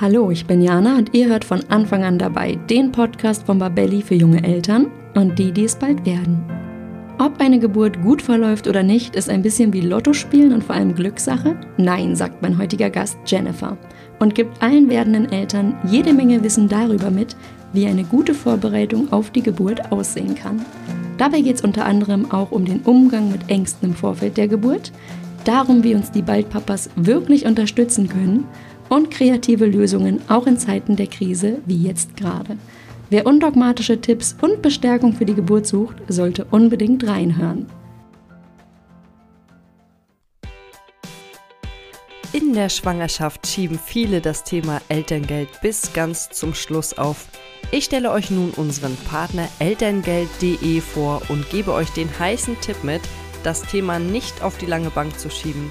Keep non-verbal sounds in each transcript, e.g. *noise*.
Hallo, ich bin Jana und ihr hört von Anfang an dabei den Podcast von Babelli für junge Eltern und die, die es bald werden. Ob eine Geburt gut verläuft oder nicht, ist ein bisschen wie Lotto spielen und vor allem Glückssache? Nein, sagt mein heutiger Gast Jennifer und gibt allen werdenden Eltern jede Menge Wissen darüber mit, wie eine gute Vorbereitung auf die Geburt aussehen kann. Dabei geht es unter anderem auch um den Umgang mit Ängsten im Vorfeld der Geburt, darum, wie uns die Baldpapas wirklich unterstützen können und kreative Lösungen auch in Zeiten der Krise wie jetzt gerade. Wer undogmatische Tipps und Bestärkung für die Geburt sucht, sollte unbedingt reinhören. In der Schwangerschaft schieben viele das Thema Elterngeld bis ganz zum Schluss auf. Ich stelle euch nun unseren Partner elterngeld.de vor und gebe euch den heißen Tipp mit, das Thema nicht auf die lange Bank zu schieben.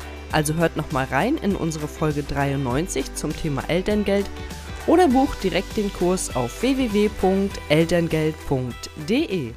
Also hört nochmal rein in unsere Folge 93 zum Thema Elterngeld oder bucht direkt den Kurs auf www.elterngeld.de.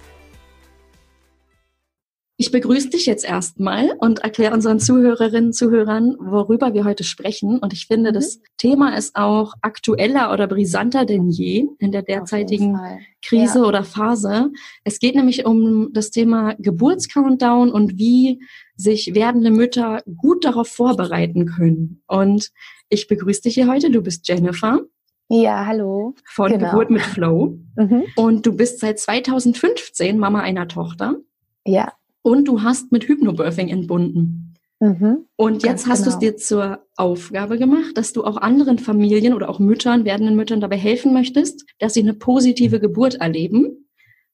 Ich begrüße dich jetzt erstmal und erkläre unseren Zuhörerinnen und Zuhörern, worüber wir heute sprechen. Und ich finde, mhm. das Thema ist auch aktueller oder brisanter denn je in der derzeitigen Krise ja. oder Phase. Es geht nämlich um das Thema Geburtscountdown und wie sich werdende Mütter gut darauf vorbereiten können. Und ich begrüße dich hier heute. Du bist Jennifer. Ja, hallo. Von genau. Geburt mit Flow. Mhm. Und du bist seit 2015 Mama einer Tochter. Ja. Und du hast mit Hypnobirthing entbunden. Mhm. Und jetzt hast genau. du es dir zur Aufgabe gemacht, dass du auch anderen Familien oder auch Müttern, werdenden Müttern dabei helfen möchtest, dass sie eine positive Geburt erleben.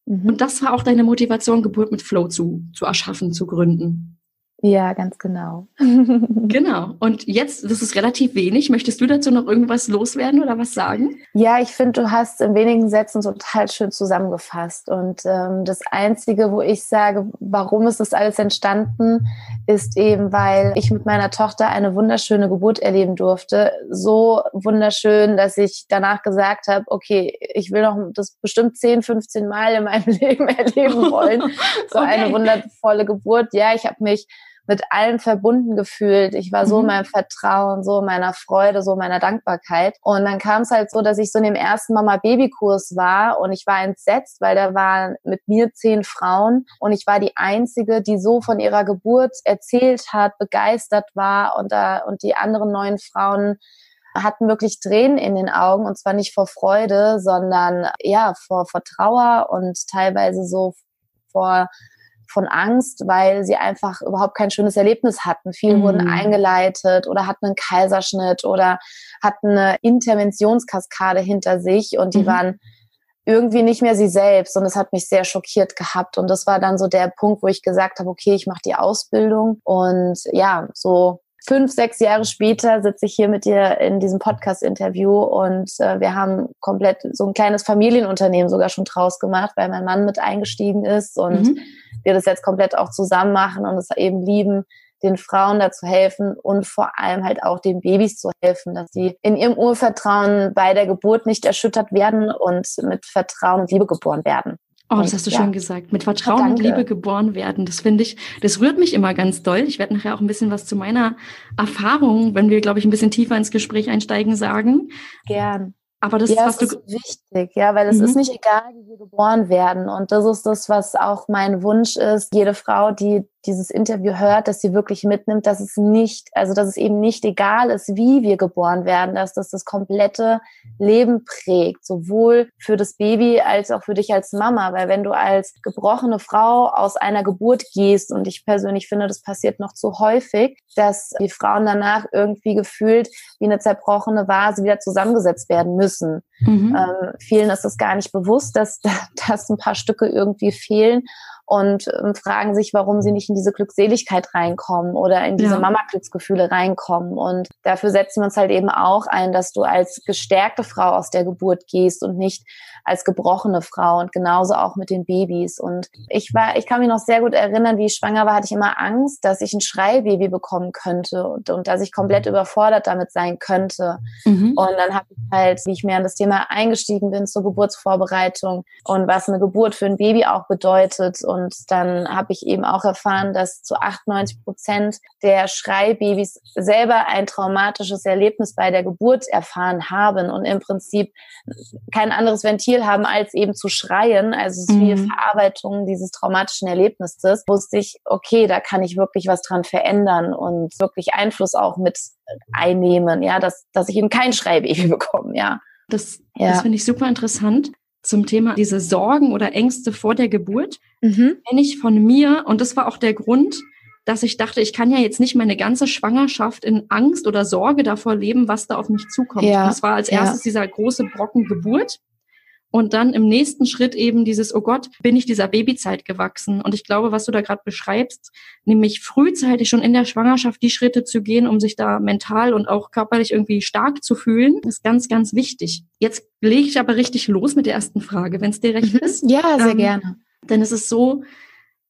Mhm. Und das war auch deine Motivation, Geburt mit Flow zu, zu erschaffen, zu gründen. Ja, ganz genau. *laughs* genau. Und jetzt, das ist relativ wenig. Möchtest du dazu noch irgendwas loswerden oder was sagen? Ja, ich finde, du hast in wenigen Sätzen total schön zusammengefasst. Und ähm, das Einzige, wo ich sage, warum ist das alles entstanden, ist eben, weil ich mit meiner Tochter eine wunderschöne Geburt erleben durfte. So wunderschön, dass ich danach gesagt habe, okay, ich will noch das bestimmt 10, 15 Mal in meinem *laughs* Leben erleben wollen. So okay. eine wundervolle Geburt. Ja, ich habe mich mit allem verbunden gefühlt. Ich war so mhm. in meinem Vertrauen, so in meiner Freude, so in meiner Dankbarkeit. Und dann kam es halt so, dass ich so in dem ersten Mama-Baby-Kurs war und ich war entsetzt, weil da waren mit mir zehn Frauen und ich war die einzige, die so von ihrer Geburt erzählt hat, begeistert war und da, und die anderen neun Frauen hatten wirklich Tränen in den Augen und zwar nicht vor Freude, sondern ja, vor, vor Trauer und teilweise so vor von Angst, weil sie einfach überhaupt kein schönes Erlebnis hatten. Viele mhm. wurden eingeleitet oder hatten einen Kaiserschnitt oder hatten eine Interventionskaskade hinter sich und die mhm. waren irgendwie nicht mehr sie selbst und das hat mich sehr schockiert gehabt und das war dann so der Punkt, wo ich gesagt habe, okay, ich mache die Ausbildung und ja, so fünf, sechs Jahre später sitze ich hier mit dir in diesem Podcast-Interview und äh, wir haben komplett so ein kleines Familienunternehmen sogar schon draus gemacht, weil mein Mann mit eingestiegen ist und mhm. wir das jetzt komplett auch zusammen machen und es eben lieben, den Frauen dazu helfen und vor allem halt auch den Babys zu helfen, dass sie in ihrem Urvertrauen bei der Geburt nicht erschüttert werden und mit Vertrauen und Liebe geboren werden. Oh, das hast du ja. schön gesagt. Mit Vertrauen Danke. und Liebe geboren werden. Das finde ich, das rührt mich immer ganz doll. Ich werde nachher auch ein bisschen was zu meiner Erfahrung, wenn wir, glaube ich, ein bisschen tiefer ins Gespräch einsteigen, sagen. Gern. Aber das ja, ist wichtig, ja, weil es mhm. ist nicht egal, wie wir geboren werden. Und das ist das, was auch mein Wunsch ist. Jede Frau, die dieses Interview hört, dass sie wirklich mitnimmt, dass es nicht, also dass es eben nicht egal ist, wie wir geboren werden, dass das das komplette Leben prägt, sowohl für das Baby als auch für dich als Mama, weil wenn du als gebrochene Frau aus einer Geburt gehst und ich persönlich finde, das passiert noch zu häufig, dass die Frauen danach irgendwie gefühlt wie eine zerbrochene Vase wieder zusammengesetzt werden müssen. Mhm. Ähm, vielen ist es gar nicht bewusst, dass, *laughs* dass ein paar Stücke irgendwie fehlen und ähm, fragen sich, warum sie nicht in diese Glückseligkeit reinkommen oder in diese ja. Mama-Glücksgefühle reinkommen. Und dafür setzen wir uns halt eben auch ein, dass du als gestärkte Frau aus der Geburt gehst und nicht als gebrochene Frau und genauso auch mit den Babys. Und ich war, ich kann mich noch sehr gut erinnern, wie ich schwanger war, hatte ich immer Angst, dass ich ein Schreibaby bekommen könnte und, und dass ich komplett überfordert damit sein könnte. Mhm. Und dann habe ich halt, wie ich mehr an das Thema eingestiegen bin zur Geburtsvorbereitung und was eine Geburt für ein Baby auch bedeutet. Und dann habe ich eben auch erfahren, dass zu 98 Prozent der Schreibabys selber ein traumatisches Erlebnis bei der Geburt erfahren haben und im Prinzip kein anderes Ventil haben, als eben zu schreien, also es ist wie mhm. Verarbeitung dieses traumatischen Erlebnisses, wusste ich, okay, da kann ich wirklich was dran verändern und wirklich Einfluss auch mit einnehmen, ja, dass, dass ich eben kein Schreibaby *laughs* bekomme, ja. Das, ja. das finde ich super interessant zum Thema diese Sorgen oder Ängste vor der Geburt. Mhm. Kenne ich von mir und das war auch der Grund, dass ich dachte, ich kann ja jetzt nicht meine ganze Schwangerschaft in Angst oder Sorge davor leben, was da auf mich zukommt. Ja. Das war als erstes ja. dieser große Brocken Geburt. Und dann im nächsten Schritt eben dieses, oh Gott, bin ich dieser Babyzeit gewachsen? Und ich glaube, was du da gerade beschreibst, nämlich frühzeitig schon in der Schwangerschaft die Schritte zu gehen, um sich da mental und auch körperlich irgendwie stark zu fühlen, ist ganz, ganz wichtig. Jetzt lege ich aber richtig los mit der ersten Frage, wenn es dir recht mhm. ist. Ja, sehr ähm, gerne. Denn es ist so,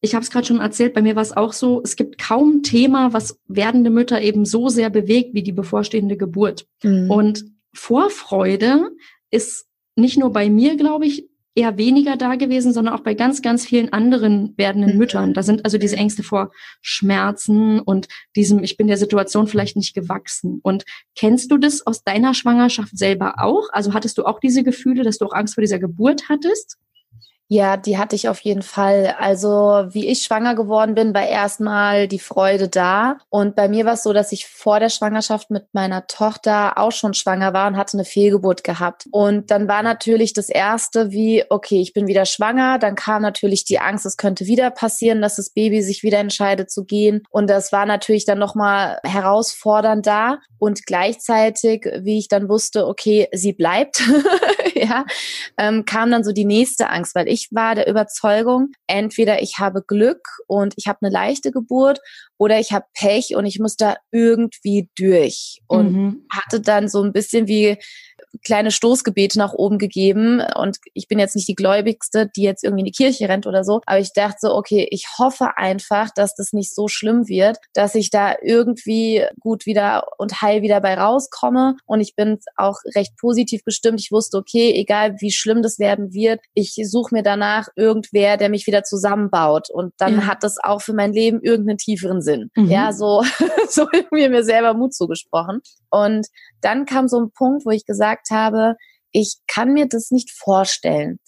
ich habe es gerade schon erzählt, bei mir war es auch so, es gibt kaum Thema, was werdende Mütter eben so sehr bewegt wie die bevorstehende Geburt. Mhm. Und Vorfreude ist nicht nur bei mir, glaube ich, eher weniger da gewesen, sondern auch bei ganz, ganz vielen anderen werdenden mhm. Müttern. Da sind also diese Ängste vor Schmerzen und diesem, ich bin der Situation vielleicht nicht gewachsen. Und kennst du das aus deiner Schwangerschaft selber auch? Also hattest du auch diese Gefühle, dass du auch Angst vor dieser Geburt hattest? Ja, die hatte ich auf jeden Fall. Also wie ich schwanger geworden bin, war erstmal die Freude da. Und bei mir war es so, dass ich vor der Schwangerschaft mit meiner Tochter auch schon schwanger war und hatte eine Fehlgeburt gehabt. Und dann war natürlich das Erste wie, okay, ich bin wieder schwanger. Dann kam natürlich die Angst, es könnte wieder passieren, dass das Baby sich wieder entscheidet zu gehen. Und das war natürlich dann nochmal herausfordernd da. Und gleichzeitig, wie ich dann wusste, okay, sie bleibt, *laughs* *laughs* ja, ähm, kam dann so die nächste Angst, weil ich war der Überzeugung, entweder ich habe Glück und ich habe eine leichte Geburt oder ich habe Pech und ich muss da irgendwie durch. Und mhm. hatte dann so ein bisschen wie kleine Stoßgebete nach oben gegeben. Und ich bin jetzt nicht die Gläubigste, die jetzt irgendwie in die Kirche rennt oder so. Aber ich dachte so, okay, ich hoffe einfach, dass das nicht so schlimm wird, dass ich da irgendwie gut wieder und heil wieder bei rauskomme. Und ich bin auch recht positiv gestimmt. Ich wusste, okay, egal wie schlimm das werden wird, ich suche mir danach irgendwer, der mich wieder zusammenbaut. Und dann ja. hat das auch für mein Leben irgendeinen tieferen Sinn. Mhm. Ja, so, *laughs* so irgendwie mir selber Mut zugesprochen. Und dann kam so ein Punkt, wo ich gesagt habe, ich kann mir das nicht vorstellen.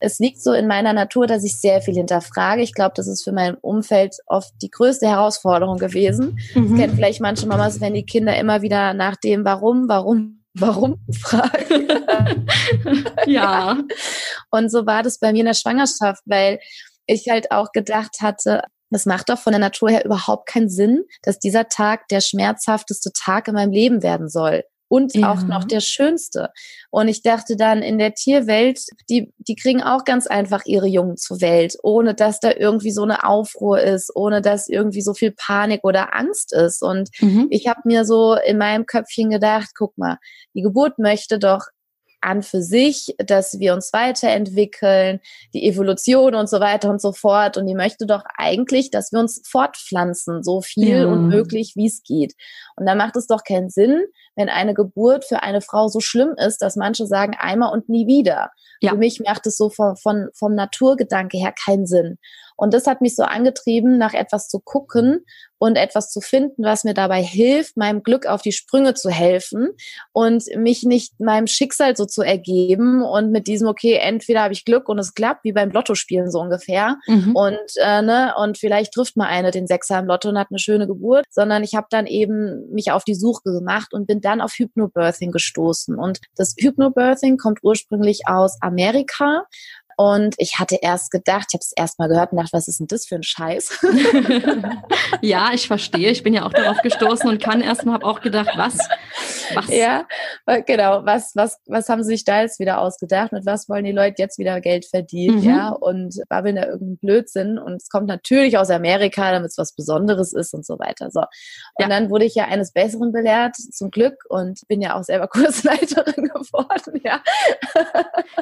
Es liegt so in meiner Natur, dass ich sehr viel hinterfrage. Ich glaube, das ist für mein Umfeld oft die größte Herausforderung gewesen. Mhm. Das kennen vielleicht manche Mamas, wenn die Kinder immer wieder nach dem Warum, Warum, Warum *laughs* fragen. *laughs* ja. Und so war das bei mir in der Schwangerschaft, weil ich halt auch gedacht hatte, das macht doch von der Natur her überhaupt keinen Sinn, dass dieser Tag der schmerzhafteste Tag in meinem Leben werden soll und ja. auch noch der schönste. Und ich dachte dann in der Tierwelt, die, die kriegen auch ganz einfach ihre Jungen zur Welt, ohne dass da irgendwie so eine Aufruhr ist, ohne dass irgendwie so viel Panik oder Angst ist. Und mhm. ich habe mir so in meinem Köpfchen gedacht, guck mal, die Geburt möchte doch an für sich, dass wir uns weiterentwickeln, die Evolution und so weiter und so fort. Und die möchte doch eigentlich, dass wir uns fortpflanzen, so viel ja. und möglich, wie es geht. Und da macht es doch keinen Sinn, wenn eine Geburt für eine Frau so schlimm ist, dass manche sagen einmal und nie wieder. Ja. Für mich macht es so von, von, vom Naturgedanke her keinen Sinn. Und das hat mich so angetrieben, nach etwas zu gucken und etwas zu finden, was mir dabei hilft, meinem Glück auf die Sprünge zu helfen und mich nicht meinem Schicksal so zu ergeben und mit diesem, okay, entweder habe ich Glück und es klappt, wie beim Lottospielen so ungefähr. Mhm. Und, äh, ne, und vielleicht trifft mal eine den Sechser im Lotto und hat eine schöne Geburt, sondern ich habe dann eben mich auf die Suche gemacht und bin dann auf Hypnobirthing gestoßen. Und das Hypnobirthing kommt ursprünglich aus Amerika und ich hatte erst gedacht, ich habe es erst mal gehört und dachte, was ist denn das für ein Scheiß? *laughs* *laughs* ja, ich verstehe. Ich bin ja auch darauf gestoßen und kann erst mal, habe auch gedacht, was? Was? Ja, genau. Was, was, was haben sie sich da jetzt wieder ausgedacht? Mit was wollen die Leute jetzt wieder Geld verdienen? Mhm. Ja, und babbeln da irgendeinen Blödsinn. Und es kommt natürlich aus Amerika, damit es was Besonderes ist und so weiter. So. Und ja. dann wurde ich ja eines Besseren belehrt, zum Glück, und bin ja auch selber *laughs* Kursleiterin geworden. Ja.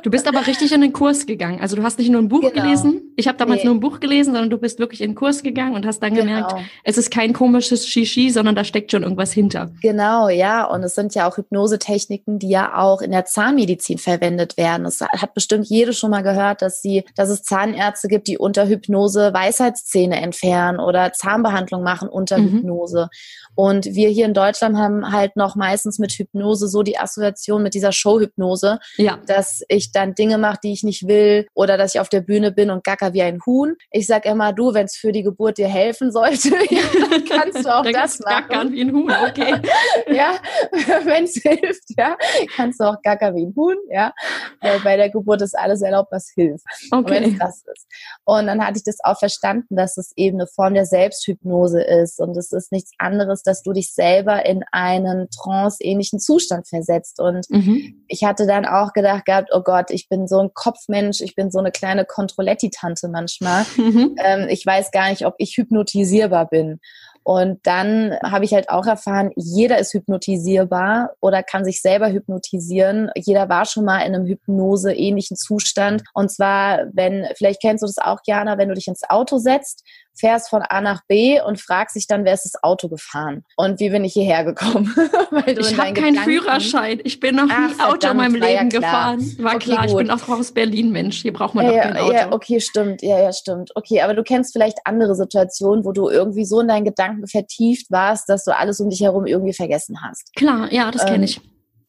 Du bist aber richtig in den Kurs gegangen gegangen. Also du hast nicht nur ein Buch genau. gelesen. Ich habe damals nee. nur ein Buch gelesen, sondern du bist wirklich in den Kurs gegangen und hast dann genau. gemerkt, es ist kein komisches Shishi, sondern da steckt schon irgendwas hinter. Genau, ja. Und es sind ja auch Hypnosetechniken, die ja auch in der Zahnmedizin verwendet werden. Es hat bestimmt jede schon mal gehört, dass sie, dass es Zahnärzte gibt, die unter Hypnose Weisheitszähne entfernen oder Zahnbehandlung machen unter mhm. Hypnose. Und wir hier in Deutschland haben halt noch meistens mit Hypnose so die Assoziation mit dieser Showhypnose, ja. dass ich dann Dinge mache, die ich nicht will oder dass ich auf der Bühne bin und gacker wie ein Huhn. Ich sag immer, du, wenn es für die Geburt dir helfen sollte, *laughs* dann kannst du auch *laughs* das machen. Gackern wie ein Huhn, okay. *laughs* ja, wenn es hilft, ja, kannst du auch gackern wie ein Huhn, ja. Weil bei der Geburt ist alles erlaubt, was hilft. Okay. wenn es das ist. Und dann hatte ich das auch verstanden, dass es eben eine Form der Selbsthypnose ist und es ist nichts anderes, dass du dich selber in einen trance-ähnlichen Zustand versetzt. Und mhm. ich hatte dann auch gedacht gehabt, oh Gott, ich bin so ein Kopfmensch, ich bin so eine kleine Kontrolletti-Tante manchmal. Mhm. Ähm, ich weiß gar nicht, ob ich hypnotisierbar bin. Und dann habe ich halt auch erfahren, jeder ist hypnotisierbar oder kann sich selber hypnotisieren. Jeder war schon mal in einem Hypnose-ähnlichen Zustand. Und zwar, wenn, vielleicht kennst du das auch, Jana, wenn du dich ins Auto setzt, fährst von A nach B und fragst dich dann, wer ist das Auto gefahren? Und wie bin ich hierher gekommen? *laughs* ich habe keinen Führerschein. Ich bin noch nie Ach, Auto in meinem Leben ja gefahren. War okay, klar, gut. ich bin auch aus Berlin Mensch. Hier braucht man ja, doch kein Auto. Ja, okay, stimmt. Ja, ja, stimmt. Okay, aber du kennst vielleicht andere Situationen, wo du irgendwie so in deinen Gedanken vertieft warst, dass du alles um dich herum irgendwie vergessen hast. Klar, ja, das ähm, kenne ich.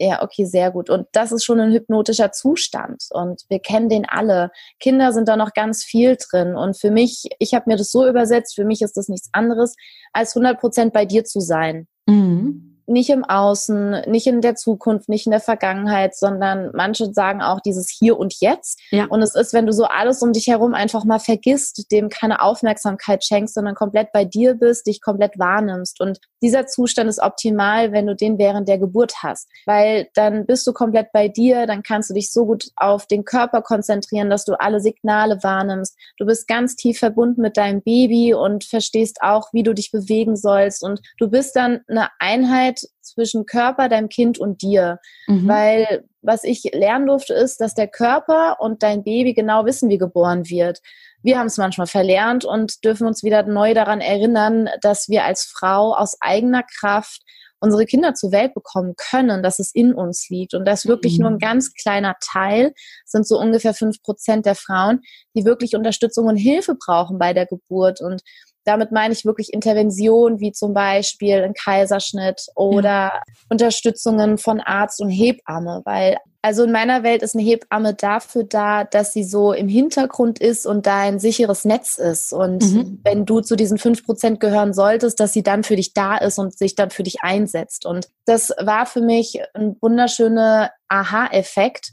Ja, okay, sehr gut. Und das ist schon ein hypnotischer Zustand. Und wir kennen den alle. Kinder sind da noch ganz viel drin. Und für mich, ich habe mir das so übersetzt, für mich ist das nichts anderes, als 100 Prozent bei dir zu sein. Mhm nicht im Außen, nicht in der Zukunft, nicht in der Vergangenheit, sondern manche sagen auch dieses Hier und Jetzt. Ja. Und es ist, wenn du so alles um dich herum einfach mal vergisst, dem keine Aufmerksamkeit schenkst, sondern komplett bei dir bist, dich komplett wahrnimmst. Und dieser Zustand ist optimal, wenn du den während der Geburt hast, weil dann bist du komplett bei dir, dann kannst du dich so gut auf den Körper konzentrieren, dass du alle Signale wahrnimmst. Du bist ganz tief verbunden mit deinem Baby und verstehst auch, wie du dich bewegen sollst. Und du bist dann eine Einheit zwischen Körper, deinem Kind und dir. Mhm. Weil was ich lernen durfte, ist, dass der Körper und dein Baby genau wissen, wie geboren wird. Wir haben es manchmal verlernt und dürfen uns wieder neu daran erinnern, dass wir als Frau aus eigener Kraft unsere Kinder zur Welt bekommen können, dass es in uns liegt und dass wirklich mhm. nur ein mhm. ganz kleiner Teil, sind so ungefähr fünf Prozent der Frauen, die wirklich Unterstützung und Hilfe brauchen bei der Geburt und damit meine ich wirklich Intervention, wie zum Beispiel ein Kaiserschnitt oder ja. Unterstützungen von Arzt und Hebamme, weil also in meiner Welt ist eine Hebamme dafür da, dass sie so im Hintergrund ist und da ein sicheres Netz ist. Und mhm. wenn du zu diesen fünf Prozent gehören solltest, dass sie dann für dich da ist und sich dann für dich einsetzt. Und das war für mich ein wunderschöner Aha-Effekt,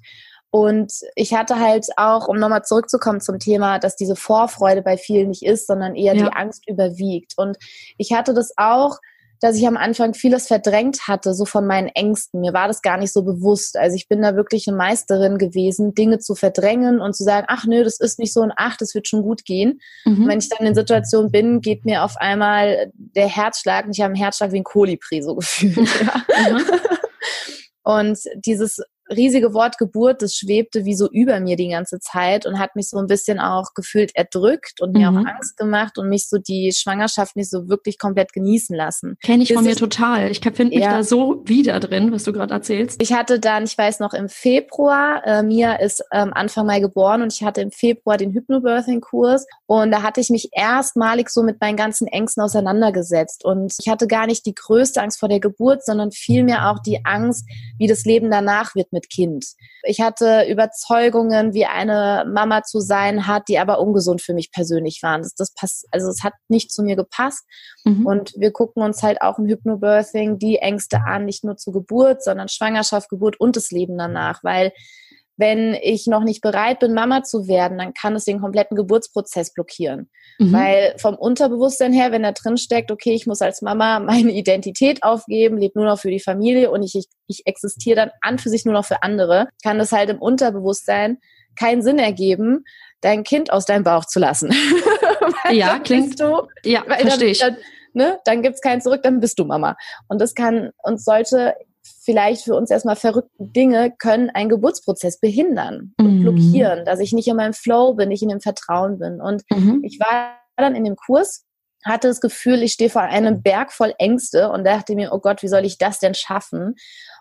und ich hatte halt auch, um nochmal zurückzukommen zum Thema, dass diese Vorfreude bei vielen nicht ist, sondern eher ja. die Angst überwiegt. Und ich hatte das auch, dass ich am Anfang vieles verdrängt hatte, so von meinen Ängsten. Mir war das gar nicht so bewusst. Also ich bin da wirklich eine Meisterin gewesen, Dinge zu verdrängen und zu sagen, ach nö, das ist nicht so ein Ach, das wird schon gut gehen. Mhm. Und wenn ich dann in Situationen bin, geht mir auf einmal der Herzschlag, und ich habe einen Herzschlag wie ein Kolibri so gefühlt. *laughs* Ja. Mhm. *laughs* Und dieses riesige Wort Geburt, das schwebte wie so über mir die ganze Zeit und hat mich so ein bisschen auch gefühlt erdrückt und mir auch Mhm. Angst gemacht und mich so die Schwangerschaft nicht so wirklich komplett genießen lassen. Kenne ich Bis von mir ich- total. Ich finde mich Ja. da so wieder drin, was du gerade erzählst. Ich hatte dann, ich weiß noch, im Februar, äh, Mia ist ähm, Anfang Mai geboren und ich hatte im Februar den Hypnobirthing-Kurs und da hatte ich mich erstmalig so mit meinen ganzen Ängsten auseinandergesetzt und ich hatte gar nicht die größte Angst vor der Geburt, sondern vielmehr auch die Angst, wie das Leben danach wird mit Kind. Ich hatte Überzeugungen, wie eine Mama zu sein hat, die aber ungesund für mich persönlich waren. Das, das passt, also es hat nicht zu mir gepasst. Mhm. Und wir gucken uns halt auch im Hypnobirthing die Ängste an, nicht nur zur Geburt, sondern Schwangerschaft, Geburt und das Leben danach. Weil wenn ich noch nicht bereit bin, Mama zu werden, dann kann es den kompletten Geburtsprozess blockieren. Mhm. Weil vom Unterbewusstsein her, wenn da drin steckt, okay, ich muss als Mama meine Identität aufgeben, lebe nur noch für die Familie und ich, ich, ich existiere dann an für sich nur noch für andere, kann das halt im Unterbewusstsein keinen Sinn ergeben, dein Kind aus deinem Bauch zu lassen. *laughs* Ja, klingt- du ja, verstehe ich. Dann, ne, dann gibt's kein Zurück, dann bist du Mama. Und das kann uns solche vielleicht für uns erstmal verrückten Dinge können einen Geburtsprozess behindern und Mhm. blockieren, dass ich nicht in meinem Flow bin, nicht in dem Vertrauen bin. Und Mhm. ich war dann in dem Kurs, hatte das Gefühl, ich stehe vor einem Berg voll Ängste und dachte mir, oh Gott, wie soll ich das denn schaffen?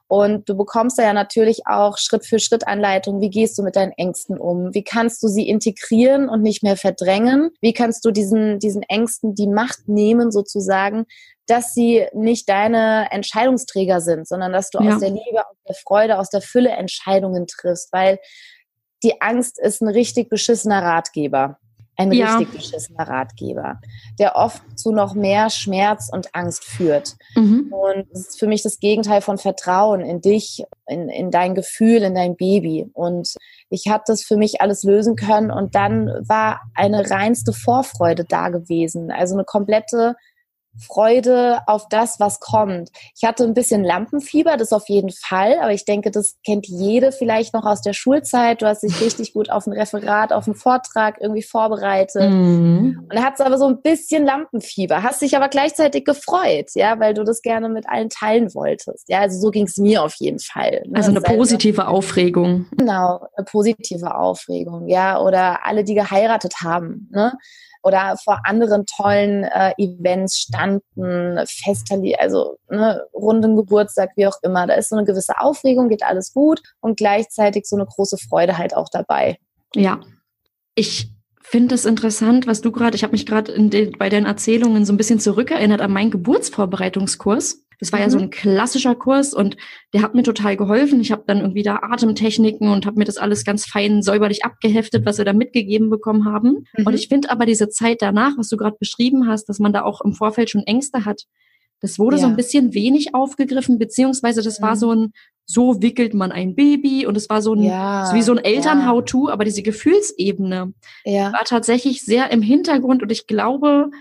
Und du bekommst da ja natürlich auch Schritt für Schritt Anleitung. Wie gehst du mit deinen Ängsten um? Wie kannst du sie integrieren und nicht mehr verdrängen? Wie kannst du diesen, diesen Ängsten die Macht nehmen, sozusagen, dass sie nicht deine Entscheidungsträger sind, sondern dass du Ja. aus der Liebe, aus der Freude, aus der Fülle Entscheidungen triffst, weil die Angst ist ein richtig beschissener Ratgeber. Ein Ja. richtig beschissener Ratgeber, der oft zu noch mehr Schmerz und Angst führt. Mhm. Und es ist für mich das Gegenteil von Vertrauen in dich, in, in dein Gefühl, in dein Baby. Und ich habe das für mich alles lösen können und dann war eine reinste Vorfreude da gewesen. Also eine komplette Freude auf das, was kommt. Ich hatte ein bisschen Lampenfieber, das auf jeden Fall, aber ich denke, das kennt jede vielleicht noch aus der Schulzeit. Du hast dich richtig gut auf ein Referat, auf einen Vortrag irgendwie vorbereitet. Mhm. Und da hat aber so ein bisschen Lampenfieber, hast dich aber gleichzeitig gefreut, ja, weil du das gerne mit allen teilen wolltest. Ja, also so ging es mir auf jeden Fall. ne? Also eine positive Aufregung. Genau, eine positive Aufregung, ja, oder alle, die geheiratet haben, ne? Oder vor anderen tollen äh, Events standen, Festerli, also ne, runden Geburtstag, wie auch immer. Da ist so eine gewisse Aufregung, geht alles gut und gleichzeitig so eine große Freude halt auch dabei. Ja. Ich finde es interessant, was du gerade, ich habe mich gerade bei deinen Erzählungen so ein bisschen zurückerinnert an meinen Geburtsvorbereitungskurs. Das war ja Mhm. so ein klassischer Kurs und der hat mir total geholfen. Ich habe dann irgendwie da Atemtechniken und habe mir das alles ganz fein säuberlich abgeheftet, was wir da mitgegeben bekommen haben. Mhm. Und ich finde aber diese Zeit danach, was du gerade beschrieben hast, dass man da auch im Vorfeld schon Ängste hat, das wurde so Ja. ein bisschen wenig aufgegriffen, beziehungsweise das war Mhm. so ein, so wickelt man ein Baby und es war so ein, Ja, so wie so ein ja. Eltern-How-To, aber diese Gefühlsebene Ja. war tatsächlich sehr im Hintergrund und ich glaube,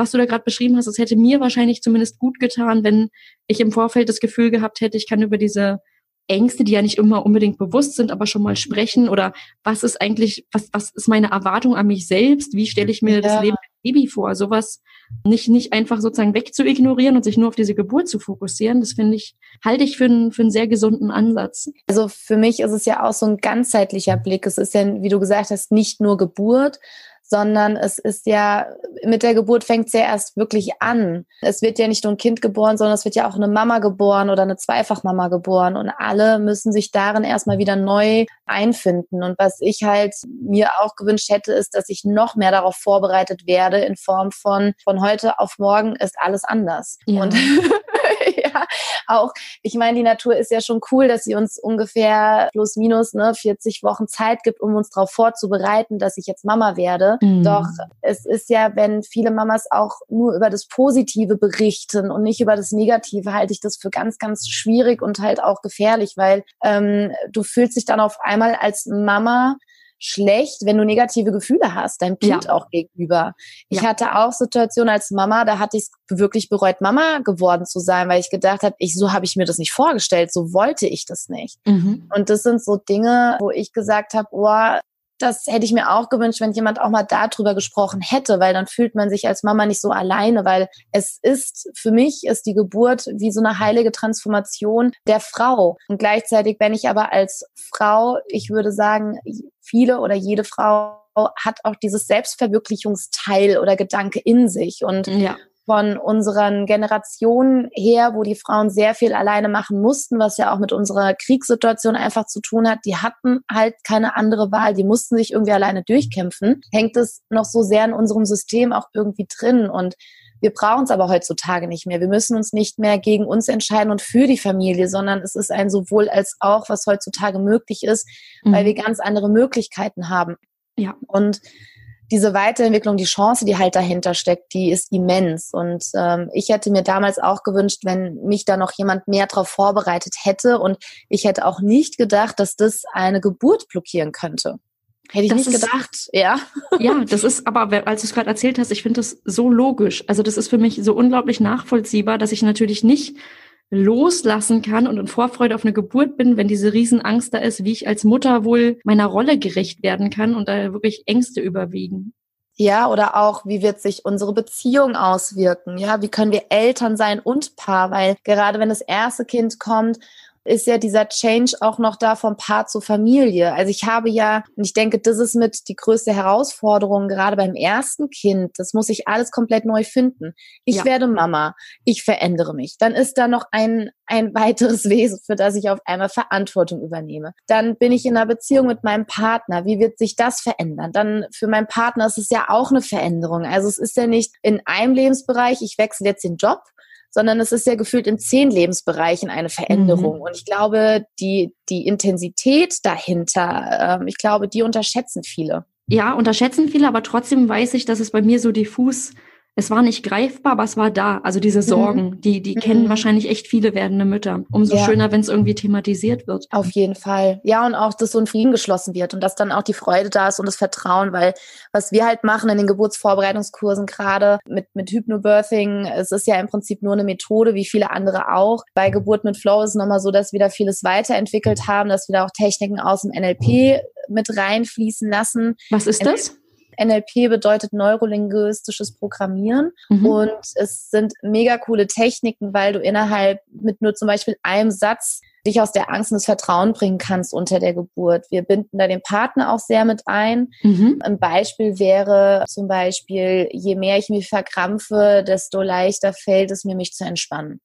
was du da gerade beschrieben hast, das hätte mir wahrscheinlich zumindest gut getan, wenn ich im Vorfeld das Gefühl gehabt hätte, ich kann über diese Ängste, die ja nicht immer unbedingt bewusst sind, aber schon mal sprechen oder was ist eigentlich, was, was ist meine Erwartung an mich selbst? Wie stelle ich mir das Ja. Leben als Baby vor? Sowas nicht, nicht einfach sozusagen wegzuignorieren und sich nur auf diese Geburt zu fokussieren, das finde ich, halte ich für einen, für einen sehr gesunden Ansatz. Also für mich ist es ja auch so ein ganzheitlicher Blick. Es ist ja, wie du gesagt hast, nicht nur Geburt, sondern es ist ja, mit der Geburt fängt es ja erst wirklich an. Es wird ja nicht nur ein Kind geboren, sondern es wird ja auch eine Mama geboren oder eine Zweifachmama geboren und alle müssen sich darin erstmal wieder neu einfinden. Und was ich halt mir auch gewünscht hätte, ist, dass ich noch mehr darauf vorbereitet werde in Form von, von heute auf morgen ist alles anders. Ja. Und *laughs* ja, auch ich meine, die Natur ist ja schon cool, dass sie uns ungefähr plus minus ne, 40 Wochen Zeit gibt, um uns darauf vorzubereiten, dass ich jetzt Mama werde. Mhm. Doch es ist ja, wenn viele Mamas auch nur über das Positive berichten und nicht über das Negative, halte ich das für ganz, ganz schwierig und halt auch gefährlich, weil ähm, du fühlst dich dann auf einmal als Mama schlecht, wenn du negative Gefühle hast, deinem Kind Ja. auch gegenüber. Ich Ja. hatte auch Situationen als Mama, da hatte ich es wirklich bereut, Mama geworden zu sein, weil ich gedacht habe, ich, so habe ich mir das nicht vorgestellt, so wollte ich das nicht. Mhm. Und das sind so Dinge, wo ich gesagt habe, oh, das hätte ich mir auch gewünscht, wenn jemand auch mal darüber gesprochen hätte, weil dann fühlt man sich als Mama nicht so alleine, weil es ist, für mich ist die Geburt wie so eine heilige Transformation der Frau. Und gleichzeitig, wenn ich aber als Frau, ich würde sagen, viele oder jede Frau hat auch dieses Selbstverwirklichungsteil oder Gedanke in sich. Und ja von unseren Generationen her, wo die Frauen sehr viel alleine machen mussten, was ja auch mit unserer Kriegssituation einfach zu tun hat, die hatten halt keine andere Wahl, die mussten sich irgendwie alleine durchkämpfen, hängt es noch so sehr in unserem System auch irgendwie drin und wir brauchen es aber heutzutage nicht mehr. Wir müssen uns nicht mehr gegen uns entscheiden und für die Familie, sondern es ist ein sowohl als auch, was heutzutage möglich ist, mhm. weil wir ganz andere Möglichkeiten haben. Ja. Und diese Weiterentwicklung, die Chance, die halt dahinter steckt, die ist immens. Und ähm, ich hätte mir damals auch gewünscht, wenn mich da noch jemand mehr darauf vorbereitet hätte. Und ich hätte auch nicht gedacht, dass das eine Geburt blockieren könnte. Hätte ich das nicht ist, gedacht, ja. *laughs* Ja, das ist aber, als du es gerade erzählt hast, ich finde das so logisch. Also das ist für mich so unglaublich nachvollziehbar, dass ich natürlich nicht loslassen kann und in Vorfreude auf eine Geburt bin, wenn diese Riesenangst da ist, wie ich als Mutter wohl meiner Rolle gerecht werden kann und da wirklich Ängste überwiegen. Ja, oder auch, wie wird sich unsere Beziehung auswirken? Ja, wie können wir Eltern sein und Paar? Weil gerade wenn das erste Kind kommt ist ja dieser Change auch noch da vom Paar zur Familie. Also ich habe ja, und ich denke, das ist mit die größte Herausforderung, gerade beim ersten Kind. Das muss ich alles komplett neu finden. Ich ja. werde Mama. Ich verändere mich. Dann ist da noch ein, ein weiteres *laughs* Wesen, für das ich auf einmal Verantwortung übernehme. Dann bin ich in einer Beziehung mit meinem Partner. Wie wird sich das verändern? Dann für meinen Partner ist es ja auch eine Veränderung. Also es ist ja nicht in einem Lebensbereich, ich wechsle jetzt den Job, sondern es ist ja gefühlt in zehn Lebensbereichen eine Veränderung. Mhm. Und ich glaube, die, die Intensität dahinter, äh, ich glaube, die unterschätzen viele. Ja, unterschätzen viele, aber trotzdem weiß ich, dass es bei mir so diffus es war nicht greifbar, aber es war da. Also diese mhm. Sorgen, mhm. die, die mhm. kennen wahrscheinlich echt viele werdende Mütter. Umso ja. schöner, wenn es irgendwie thematisiert wird. Auf jeden Fall. Ja, und auch, dass so ein Frieden geschlossen wird und dass dann auch die Freude da ist und das Vertrauen, weil was wir halt machen in den Geburtsvorbereitungskursen gerade mit, mit Hypnobirthing, es ist ja im Prinzip nur eine Methode, wie viele andere auch. Bei Geburt mit Flow ist es nochmal so, dass wir da vieles weiterentwickelt haben, dass wir da auch Techniken aus dem NLP mit reinfließen lassen. Was ist das? NLP bedeutet neurolinguistisches Programmieren mhm. und es sind mega coole Techniken, weil du innerhalb mit nur zum Beispiel einem Satz dich aus der Angst und das Vertrauen bringen kannst unter der Geburt. Wir binden da den Partner auch sehr mit ein. Mhm. Ein Beispiel wäre zum Beispiel, je mehr ich mich verkrampfe, desto leichter fällt es mir, mich zu entspannen.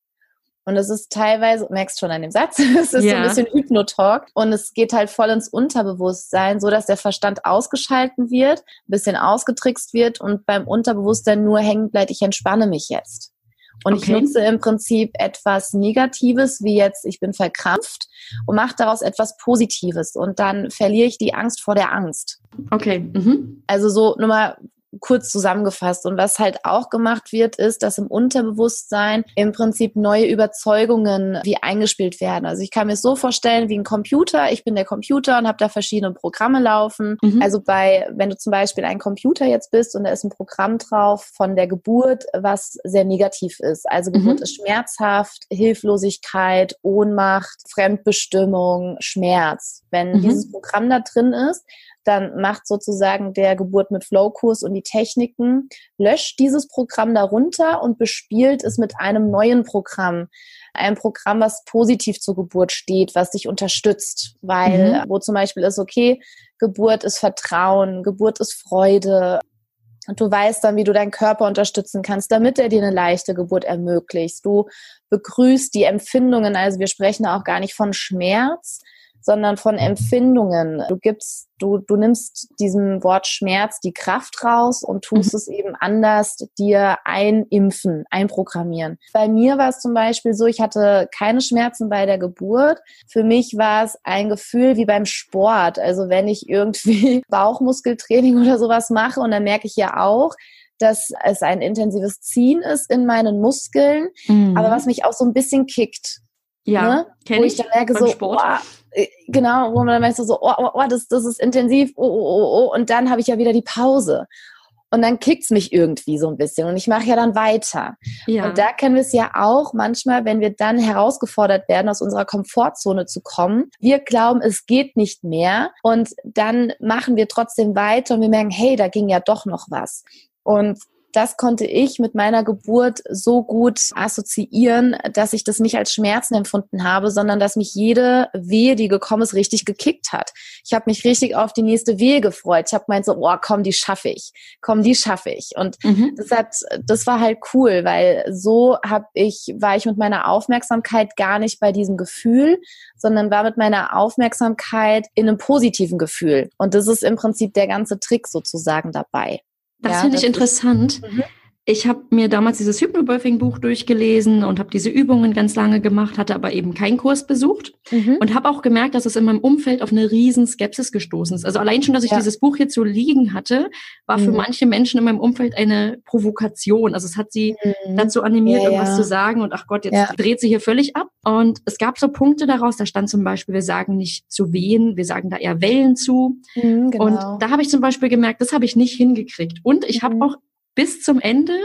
Und es ist teilweise, merkst schon an dem Satz, *laughs* es ist ja. so ein bisschen Hypnotalk und es geht halt voll ins Unterbewusstsein, so dass der Verstand ausgeschalten wird, ein bisschen ausgetrickst wird und beim Unterbewusstsein nur hängen bleibt, ich entspanne mich jetzt. Und okay. ich nutze im Prinzip etwas Negatives, wie jetzt, ich bin verkrampft und mache daraus etwas Positives. Und dann verliere ich die Angst vor der Angst. Okay. Mhm. Also so nur mal kurz zusammengefasst. Und was halt auch gemacht wird, ist, dass im Unterbewusstsein im Prinzip neue Überzeugungen wie eingespielt werden. Also ich kann mir es so vorstellen wie ein Computer. Ich bin der Computer und habe da verschiedene Programme laufen. Mhm. Also bei, wenn du zum Beispiel ein Computer jetzt bist und da ist ein Programm drauf von der Geburt, was sehr negativ ist. Also Geburt mhm. ist schmerzhaft, Hilflosigkeit, Ohnmacht, Fremdbestimmung, Schmerz. Wenn mhm. dieses Programm da drin ist, dann macht sozusagen der Geburt mit Flow-Kurs und die Techniken, löscht dieses Programm darunter und bespielt es mit einem neuen Programm. Ein Programm, was positiv zur Geburt steht, was dich unterstützt, weil, mhm. wo zum Beispiel ist, okay, Geburt ist Vertrauen, Geburt ist Freude, und du weißt dann, wie du deinen Körper unterstützen kannst, damit er dir eine leichte Geburt ermöglicht. Du begrüßt die Empfindungen, also wir sprechen auch gar nicht von Schmerz, sondern von Empfindungen. Du gibst, du, du nimmst diesem Wort Schmerz die Kraft raus und tust mhm. es eben anders dir einimpfen, einprogrammieren. Bei mir war es zum Beispiel so, ich hatte keine Schmerzen bei der Geburt. Für mich war es ein Gefühl wie beim Sport. Also wenn ich irgendwie *laughs* Bauchmuskeltraining oder sowas mache und dann merke ich ja auch, dass es ein intensives Ziehen ist in meinen Muskeln, mhm. aber was mich auch so ein bisschen kickt. Ja, ne? wo ich, ich dann merke so, Sport. Oh, genau, wo man dann merkt so, oh, oh, oh, das, das ist intensiv, oh, oh, oh, oh. Und dann habe ich ja wieder die Pause. und dann kickt's mich irgendwie so ein bisschen und ich mache ja dann weiter. Ja. Und da kennen wir es ja auch manchmal, wenn wir dann herausgefordert werden, aus unserer Komfortzone zu kommen. Wir glauben, es geht nicht mehr und dann machen wir trotzdem weiter und wir merken, hey, da ging ja doch noch was. Und das konnte ich mit meiner Geburt so gut assoziieren, dass ich das nicht als Schmerzen empfunden habe, sondern dass mich jede Wehe, die gekommen ist, richtig gekickt hat. Ich habe mich richtig auf die nächste Wehe gefreut. Ich habe meint so, oh, komm, die schaffe ich. Komm, die schaffe ich. Und mhm. das hat, das war halt cool, weil so habe ich, war ich mit meiner Aufmerksamkeit gar nicht bei diesem Gefühl, sondern war mit meiner Aufmerksamkeit in einem positiven Gefühl. Und das ist im Prinzip der ganze Trick sozusagen dabei. Das ja, finde ich interessant. Mhm. Ich habe mir damals dieses Hypnobirthing-Buch durchgelesen und habe diese Übungen ganz lange gemacht, hatte aber eben keinen Kurs besucht mhm. und habe auch gemerkt, dass es in meinem Umfeld auf eine riesen Skepsis gestoßen ist. Also allein schon, dass ich ja. dieses Buch jetzt so liegen hatte, war mhm. für manche Menschen in meinem Umfeld eine Provokation. Also es hat sie mhm. dazu animiert, ja, irgendwas ja. zu sagen und ach Gott, jetzt dreht sie hier völlig ab. Und es gab so Punkte daraus, da stand zum Beispiel, wir sagen nicht zu wehen, wir sagen da eher Wellen zu. Mhm, genau. Und da habe ich zum Beispiel gemerkt, das habe ich nicht hingekriegt. Und ich habe mhm. auch bis zum Ende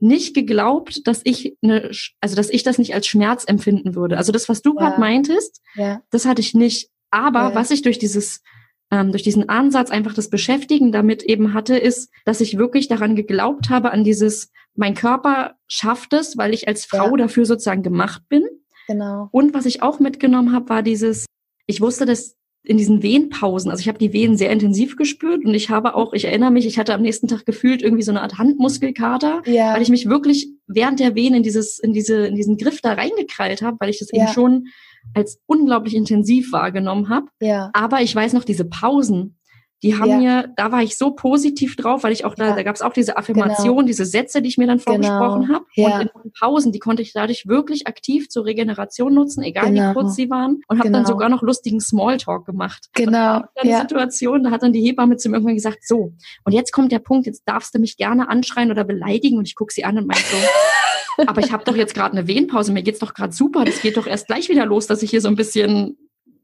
nicht geglaubt, dass ich eine, also dass ich das nicht als Schmerz empfinden würde. Also das, was du ja. gerade meintest, ja. das hatte ich nicht. Aber ja. was ich durch dieses ähm, durch diesen Ansatz einfach das Beschäftigen damit eben hatte, ist, dass ich wirklich daran geglaubt habe, an dieses, mein Körper schafft es, weil ich als Frau dafür sozusagen gemacht bin. Genau. Und was ich auch mitgenommen habe, war dieses, ich wusste, dass in diesen Wehenpausen, also ich habe die Wehen sehr intensiv gespürt und ich habe auch, ich erinnere mich, ich hatte am nächsten Tag gefühlt irgendwie so eine Art Handmuskelkater, ja. weil ich mich wirklich während der Wehen in dieses, in diese, in diesen Griff da reingekrallt habe, weil ich das ja. eben schon als unglaublich intensiv wahrgenommen habe. Ja. Aber ich weiß noch diese Pausen, die haben ja. mir, da war ich so positiv drauf, weil ich auch da, ja. da gab es auch diese Affirmation, genau. diese Sätze, die ich mir dann genau. vorgesprochen genau. habe. Ja. Und in Pausen, die konnte ich dadurch wirklich aktiv zur Regeneration nutzen, egal genau. wie kurz sie waren. Und habe genau. dann sogar noch lustigen Smalltalk gemacht. Genau. Eine ja. Situation, da hat dann die Hebamme zu mir irgendwann gesagt, so, und jetzt kommt der Punkt, jetzt darfst du mich gerne anschreien oder beleidigen. Und ich gucke sie an und meinte so, *laughs* aber ich habe doch jetzt gerade eine Wehenpause, mir geht's doch gerade super, das geht doch erst gleich wieder los, dass ich hier so ein bisschen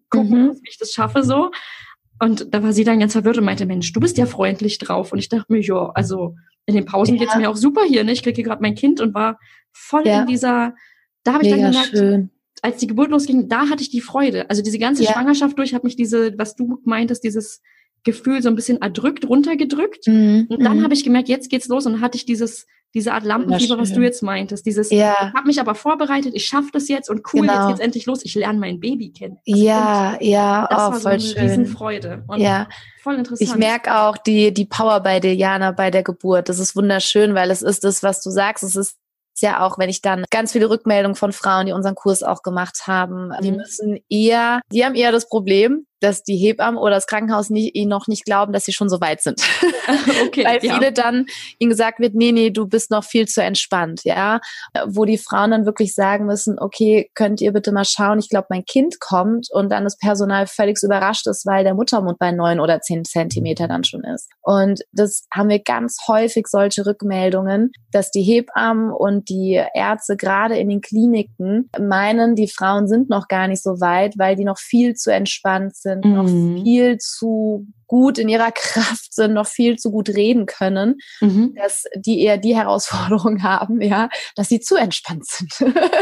gucken mhm. wie ich das schaffe so. Und da war sie dann ganz verwirrt und meinte, Mensch, du bist ja freundlich drauf. Und ich dachte mir, ja, also in den Pausen ja. geht's mir auch super hier. Ne? Ich kriege hier gerade mein Kind und war voll ja. in dieser, da habe ich Mega dann gemerkt, schön. als die Geburt losging, da hatte ich die Freude. Also diese ganze ja. Schwangerschaft durch hat mich diese, was du meintest, dieses Gefühl so ein bisschen erdrückt, runtergedrückt. Mhm. Und dann mhm. habe ich gemerkt, jetzt geht's los und hatte ich dieses diese Art Lampenfieber, was du jetzt meintest. Dieses, ja. ich habe mich aber vorbereitet, ich schaffe das jetzt und cool, genau. jetzt geht's endlich los. Ich lerne mein Baby kennen. Also ja, ja, das oh, war so voll schön. Riesenfreude. Und ja. Voll interessant. Ich merke auch die, die Power bei Diana bei der Geburt. Das ist wunderschön, weil es ist das, was du sagst. Es ist ja auch, wenn ich dann ganz viele Rückmeldungen von Frauen, die unseren Kurs auch gemacht haben, die mhm. müssen eher, die haben eher das Problem, dass die Hebammen oder das Krankenhaus nicht, ihnen noch nicht glauben, dass sie schon so weit sind. *laughs* Okay, Weil viele ja. dann ihnen gesagt wird, nee, nee, du bist noch viel zu entspannt, ja. Wo die Frauen dann wirklich sagen müssen, okay, könnt ihr bitte mal schauen, ich glaube, mein Kind kommt und dann das Personal völlig überrascht ist, weil der Muttermund bei neun oder zehn Zentimeter dann schon ist. Und das haben wir ganz häufig solche Rückmeldungen, dass die Hebammen und die Ärzte gerade in den Kliniken meinen, die Frauen sind noch gar nicht so weit, weil die noch viel zu entspannt sind sind, mhm. noch viel zu gut in ihrer *laughs* Kraft sind, noch viel zu gut reden können, mhm. dass die eher die Herausforderung *laughs* haben, ja, dass sie zu entspannt sind.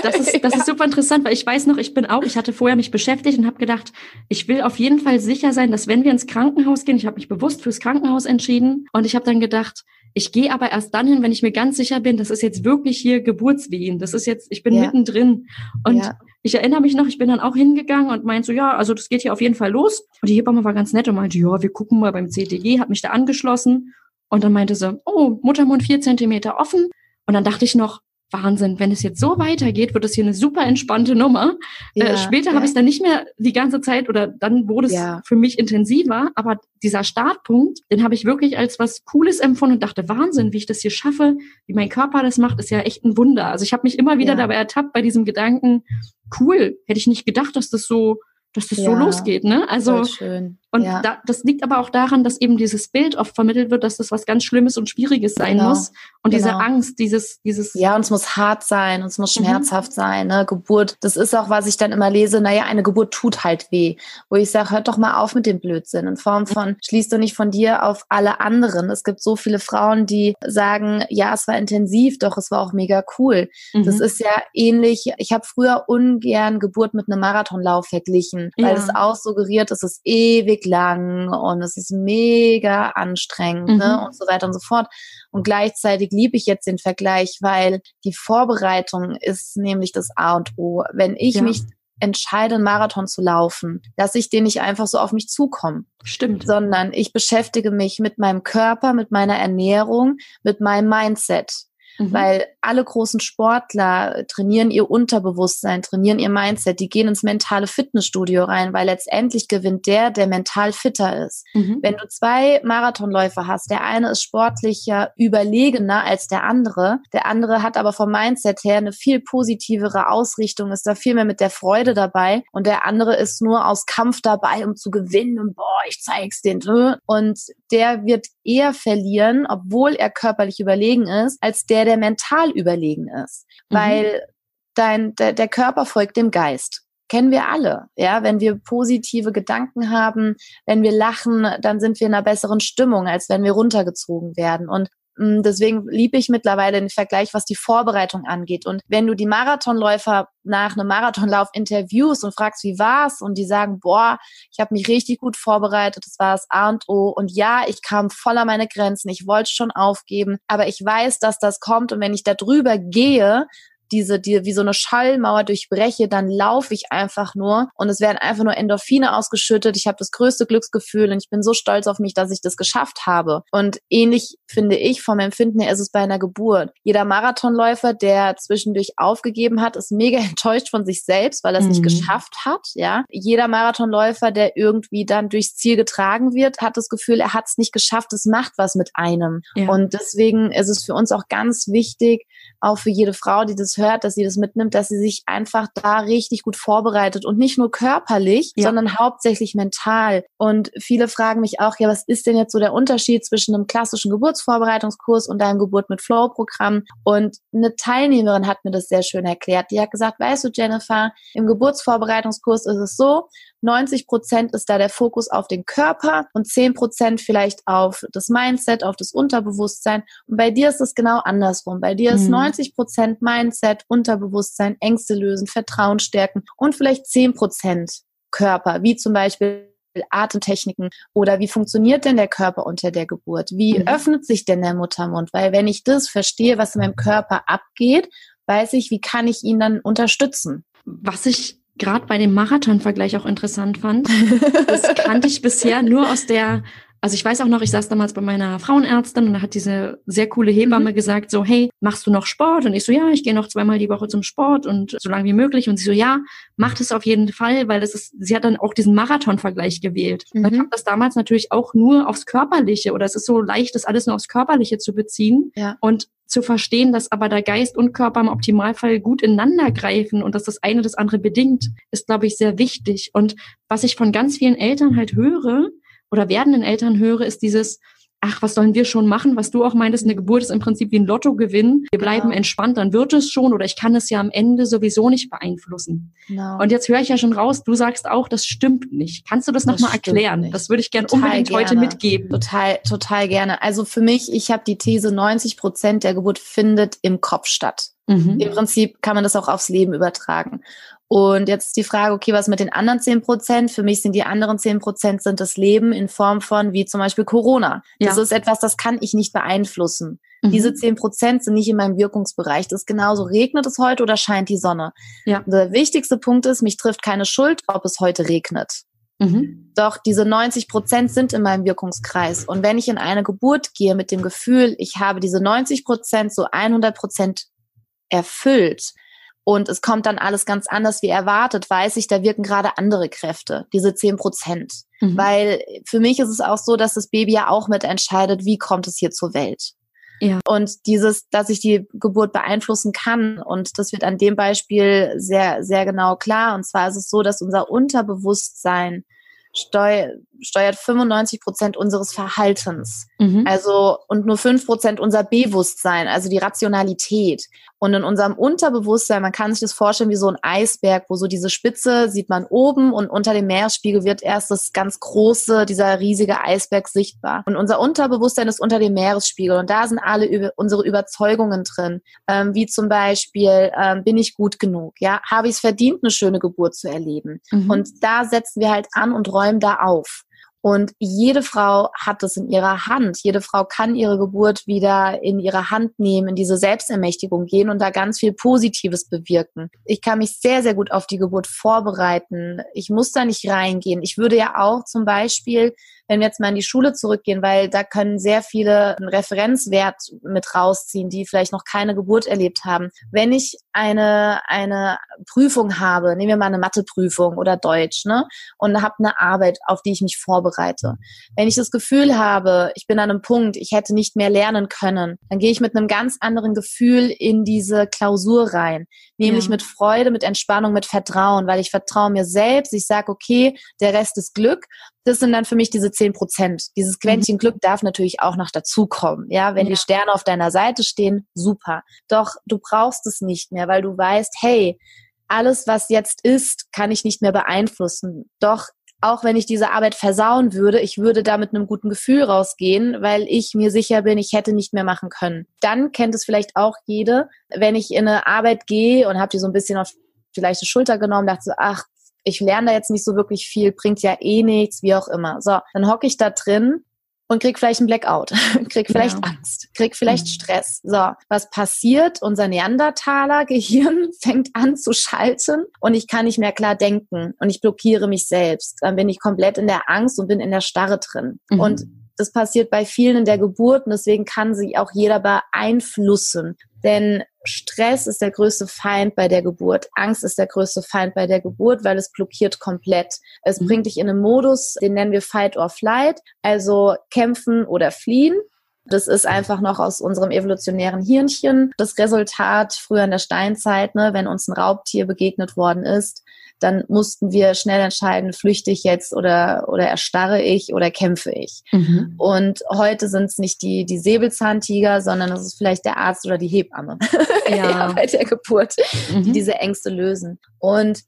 Das ist, *laughs* das ja. ist super interessant, weil ich weiß noch, ich bin auch, ich hatte vorher mich beschäftigt und habe gedacht, ich will auf jeden Fall sicher sein, dass wenn wir ins Krankenhaus gehen, ich habe mich bewusst fürs Krankenhaus entschieden und ich habe dann gedacht, ich gehe aber erst dann hin, wenn ich mir ganz sicher bin, das ist jetzt wirklich hier Geburtswehen. Das ist jetzt, ich bin ja. mittendrin. Und ja. ich erinnere mich noch, ich bin dann auch hingegangen und meinte so, ja, also das geht hier auf jeden Fall los. Und die Hebamme war ganz nett und meinte, ja, wir gucken mal beim CTG, hat mich da angeschlossen. Und dann meinte sie, oh, Muttermund vier Zentimeter offen. Und dann dachte ich noch, Wahnsinn, wenn es jetzt so weitergeht, wird es hier eine super entspannte Nummer. Äh, ja, äh, später ja. habe ich es dann nicht mehr die ganze Zeit oder dann wurde es ja. für mich intensiver, aber dieser Startpunkt, den habe ich wirklich als was Cooles empfunden und dachte, Wahnsinn, wie ich das hier schaffe, wie mein Körper das macht, ist ja echt ein Wunder. Also ich habe mich immer wieder dabei ertappt bei diesem Gedanken, cool, hätte ich nicht gedacht, dass das so, dass das so losgeht, ne? Also Und ja. da, das liegt aber auch daran, dass eben dieses Bild oft vermittelt wird, dass das was ganz Schlimmes und Schwieriges sein genau. muss. Und genau. diese Angst, dieses, dieses. Ja, und es muss hart sein und es muss mhm. schmerzhaft mhm. sein. Ne? Geburt, das ist auch, was ich dann immer lese, naja, eine Geburt tut halt weh. Wo ich sage, hört doch mal auf mit dem Blödsinn. In Form von, schließt du nicht von dir auf alle anderen. Es gibt so viele Frauen, die sagen, ja, es war intensiv, doch es war auch mega cool. Mhm. Das ist ja ähnlich. Ich habe früher ungern Geburt mit einem Marathonlauf verglichen, weil ja. es auch suggeriert, es ist ewig lang und es ist mega anstrengend ne, mhm. ne? und so weiter und so fort. Und gleichzeitig liebe ich jetzt den Vergleich, weil die Vorbereitung ist nämlich das A und O. Wenn ich ja. mich entscheide, einen Marathon zu laufen, dass ich den nicht einfach so auf mich zukomme. Stimmt. Sondern ich beschäftige mich mit meinem Körper, mit meiner Ernährung, mit meinem Mindset. Mhm. Weil alle großen Sportler trainieren ihr Unterbewusstsein, trainieren ihr Mindset, die gehen ins mentale Fitnessstudio rein, weil letztendlich gewinnt der, der mental fitter ist. Mhm. Wenn du zwei Marathonläufer hast, der eine ist sportlicher überlegener als der andere, der andere hat aber vom Mindset her eine viel positivere Ausrichtung, ist da viel mehr mit der Freude dabei und der andere ist nur aus Kampf dabei, um zu gewinnen und boah, ich zeig's den. Und der wird eher verlieren, obwohl er körperlich überlegen ist, als der, der mental überlegen ist. Mhm. Weil dein, der, der Körper folgt dem Geist kennen wir alle. Ja, wenn wir positive Gedanken haben, wenn wir lachen, dann sind wir in einer besseren Stimmung, als wenn wir runtergezogen werden. Und deswegen liebe ich mittlerweile den Vergleich, was die Vorbereitung angeht. Und wenn du die Marathonläufer nach einem Marathonlauf interviewst und fragst, wie war's, und die sagen, boah, ich habe mich richtig gut vorbereitet, das war das A und O. Und ja, ich kam voll an meine Grenzen, ich wollte schon aufgeben, aber ich weiß, dass das kommt. Und wenn ich da drüber gehe, diese, die, wie so eine Schallmauer durchbreche, dann laufe ich einfach nur und es werden einfach nur Endorphine ausgeschüttet. Ich habe das größte Glücksgefühl und ich bin so stolz auf mich, dass ich das geschafft habe. Und ähnlich finde ich vom Empfinden her ist es bei einer Geburt. Jeder Marathonläufer, der zwischendurch aufgegeben hat, ist mega *laughs* enttäuscht von sich selbst, weil er es mhm. nicht geschafft hat. Ja, jeder Marathonläufer, der irgendwie dann durchs Ziel getragen wird, hat das Gefühl, er hat es nicht geschafft. Es macht was mit einem. Ja. Und deswegen ist es für uns auch ganz wichtig, auch für jede Frau, die das hört, dass sie das mitnimmt, dass sie sich einfach da richtig gut vorbereitet und nicht nur körperlich, ja. sondern hauptsächlich mental. Und viele fragen mich auch, ja, was ist denn jetzt so der Unterschied zwischen einem klassischen Geburtsvorbereitungskurs und deinem Geburt mit Flow-Programm? Und eine Teilnehmerin hat mir das sehr schön erklärt. Die hat gesagt, weißt du, Jennifer, im Geburtsvorbereitungskurs ist es so, 90 Prozent ist da der Fokus auf den Körper und 10 Prozent vielleicht auf das Mindset, auf das Unterbewusstsein. Und bei dir ist es genau andersrum. Bei dir ist mhm. 90 Prozent Mindset, Unterbewusstsein, Ängste lösen, Vertrauen stärken und vielleicht 10 Prozent Körper, wie zum Beispiel Atemtechniken oder wie funktioniert denn der Körper unter der Geburt? Wie mhm. öffnet sich denn der Muttermund? Weil wenn ich das verstehe, was in meinem Körper abgeht, weiß ich, wie kann ich ihn dann unterstützen. Was ich gerade bei dem Marathon-Vergleich auch interessant fand. Das kannte ich bisher nur aus der, also ich weiß auch noch, ich saß damals bei meiner Frauenärztin und da hat diese sehr coole Hebamme mhm. gesagt, so, hey, machst du noch Sport? Und ich so, ja, ich gehe noch zweimal die Woche zum Sport und so lange wie möglich. Und sie so, ja, mach das auf jeden Fall, weil das ist, sie hat dann auch diesen Marathon-Vergleich gewählt. Mhm. Ich habe das damals natürlich auch nur aufs Körperliche oder es ist so leicht, das alles nur aufs Körperliche zu beziehen. Ja. Und zu verstehen, dass aber der Geist und Körper im Optimalfall gut ineinander greifen und dass das eine das andere bedingt, ist, glaube ich, sehr wichtig. Und was ich von ganz vielen Eltern halt höre oder werdenden Eltern höre, ist dieses, ach, was sollen wir schon machen? Was du auch meintest, eine Geburt ist im Prinzip wie ein Lottogewinn. Wir bleiben genau. entspannt, dann wird es schon oder ich kann es ja am Ende sowieso nicht beeinflussen. Genau. Und jetzt höre ich ja schon raus, du sagst auch, das stimmt nicht. Kannst du das, das nochmal erklären? Nicht. Das würde ich gern unbedingt gerne. heute mitgeben. Total, total gerne. Also für mich, ich habe die These, 90 Prozent der Geburt findet im Kopf statt. Mhm. Im Prinzip kann man das auch aufs Leben übertragen. Und jetzt ist die Frage, okay, was mit den anderen zehn Prozent? Für mich sind die anderen zehn Prozent sind das Leben in Form von, wie zum Beispiel Corona. Ja. Das ist etwas, das kann ich nicht beeinflussen. Mhm. Diese zehn Prozent sind nicht in meinem Wirkungsbereich. Das ist genauso, regnet es heute oder scheint die Sonne? Ja. Der wichtigste Punkt ist, mich trifft keine Schuld, ob es heute regnet. Mhm. Doch diese 90 Prozent sind in meinem Wirkungskreis. Und wenn ich in eine Geburt gehe mit dem Gefühl, ich habe diese 90 Prozent so 100 Prozent erfüllt, und es kommt dann alles ganz anders wie erwartet, weiß ich, da wirken gerade andere Kräfte, diese zehn Prozent. Mhm. Weil für mich ist es auch so, dass das Baby ja auch mitentscheidet, wie kommt es hier zur Welt. Ja. Und dieses, dass ich die Geburt beeinflussen kann, und das wird an dem Beispiel sehr, sehr genau klar. Und zwar ist es so, dass unser Unterbewusstsein steu steuert 95 Prozent unseres Verhaltens. Mhm. Also, und nur 5 Prozent unser Bewusstsein, also die Rationalität. Und in unserem Unterbewusstsein, man kann sich das vorstellen wie so ein Eisberg, wo so diese Spitze sieht man oben und unter dem Meeresspiegel wird erst das ganz große, dieser riesige Eisberg sichtbar. Und unser Unterbewusstsein ist unter dem Meeresspiegel und da sind alle über, unsere Überzeugungen drin, ähm, wie zum Beispiel, ähm, bin ich gut genug? Ja, habe ich es verdient, eine schöne Geburt zu erleben? Mhm. Und da setzen wir halt an und räumen da auf. Und jede Frau hat es in ihrer Hand. Jede Frau kann ihre Geburt wieder in ihre Hand nehmen, in diese Selbstermächtigung gehen und da ganz viel Positives bewirken. Ich kann mich sehr, sehr gut auf die Geburt vorbereiten. Ich muss da nicht reingehen. Ich würde ja auch zum Beispiel wenn wir jetzt mal in die Schule zurückgehen, weil da können sehr viele einen Referenzwert mit rausziehen, die vielleicht noch keine Geburt erlebt haben. Wenn ich eine, eine Prüfung habe, nehmen wir mal eine Matheprüfung oder Deutsch, ne, und habe eine Arbeit, auf die ich mich vorbereite. Wenn ich das Gefühl habe, ich bin an einem Punkt, ich hätte nicht mehr lernen können, dann gehe ich mit einem ganz anderen Gefühl in diese Klausur rein. Nämlich ja. mit Freude, mit Entspannung, mit Vertrauen, weil ich vertraue mir selbst. Ich sage, okay, der Rest ist Glück das sind dann für mich diese zehn Prozent. Dieses Quäntchen mhm. Glück darf natürlich auch noch dazukommen. Ja, wenn ja. die Sterne auf deiner Seite stehen, super. Doch du brauchst es nicht mehr, weil du weißt, hey, alles, was jetzt ist, kann ich nicht mehr beeinflussen. Doch auch wenn ich diese Arbeit versauen würde, ich würde da mit einem guten Gefühl rausgehen, weil ich mir sicher bin, ich hätte nicht mehr machen können. Dann kennt es vielleicht auch jede, wenn ich in eine Arbeit gehe und habe die so ein bisschen auf die leichte Schulter genommen, dachte so, ach, ich lerne da jetzt nicht so wirklich viel, bringt ja eh nichts, wie auch immer. So, dann hocke ich da drin und krieg vielleicht einen Blackout, *laughs* krieg vielleicht ja. Angst, krieg vielleicht mhm. Stress. So, was passiert? Unser Neandertaler-Gehirn *laughs* fängt an zu schalten und ich kann nicht mehr klar denken und ich blockiere mich selbst. Dann bin ich komplett in der Angst und bin in der Starre drin. Mhm. Und das passiert bei vielen in der Geburt und deswegen kann sie auch jeder beeinflussen. Denn Stress ist der größte Feind bei der Geburt. Angst ist der größte Feind bei der Geburt, weil es blockiert komplett. Es mhm. bringt dich in einen Modus, den nennen wir Fight or Flight, also kämpfen oder fliehen. Das ist einfach noch aus unserem evolutionären Hirnchen das Resultat früher in der Steinzeit, ne, wenn uns ein Raubtier begegnet worden ist, dann mussten wir schnell entscheiden, flüchte ich jetzt oder, oder erstarre ich oder kämpfe ich. Mhm. Und heute sind es nicht die, die Säbelzahntiger, sondern es ist vielleicht der Arzt oder die Hebamme *laughs* ja. bei der Geburt, mhm. die diese Ängste lösen. Und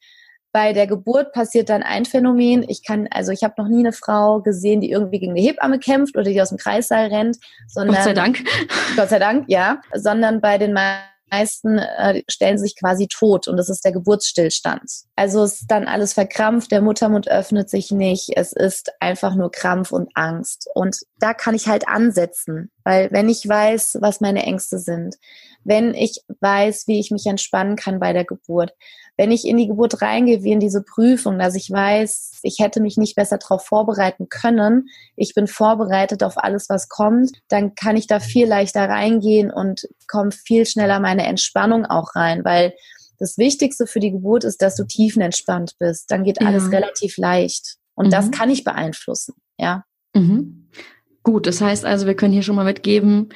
bei der Geburt passiert dann ein Phänomen. Ich kann, also ich habe noch nie eine Frau gesehen, die irgendwie gegen eine Hebamme kämpft oder die aus dem Kreissaal rennt, sondern Gott sei Dank. Gott sei Dank, ja, sondern bei den meisten äh, stellen sich quasi tot und das ist der Geburtsstillstand. Also ist dann alles verkrampft, der Muttermund öffnet sich nicht, es ist einfach nur Krampf und Angst. Und da kann ich halt ansetzen, weil wenn ich weiß, was meine Ängste sind, wenn ich weiß, wie ich mich entspannen kann bei der Geburt, wenn ich in die Geburt reingehe, wie in diese Prüfung, dass ich weiß, ich hätte mich nicht besser darauf vorbereiten können, ich bin vorbereitet auf alles, was kommt, dann kann ich da viel leichter reingehen und komme viel schneller meine Entspannung auch rein, weil das Wichtigste für die Geburt ist, dass du tiefenentspannt bist. Dann geht alles ja. relativ leicht. Und mhm. das kann ich beeinflussen, ja. Mhm. Gut, das heißt also, wir können hier schon mal mitgeben,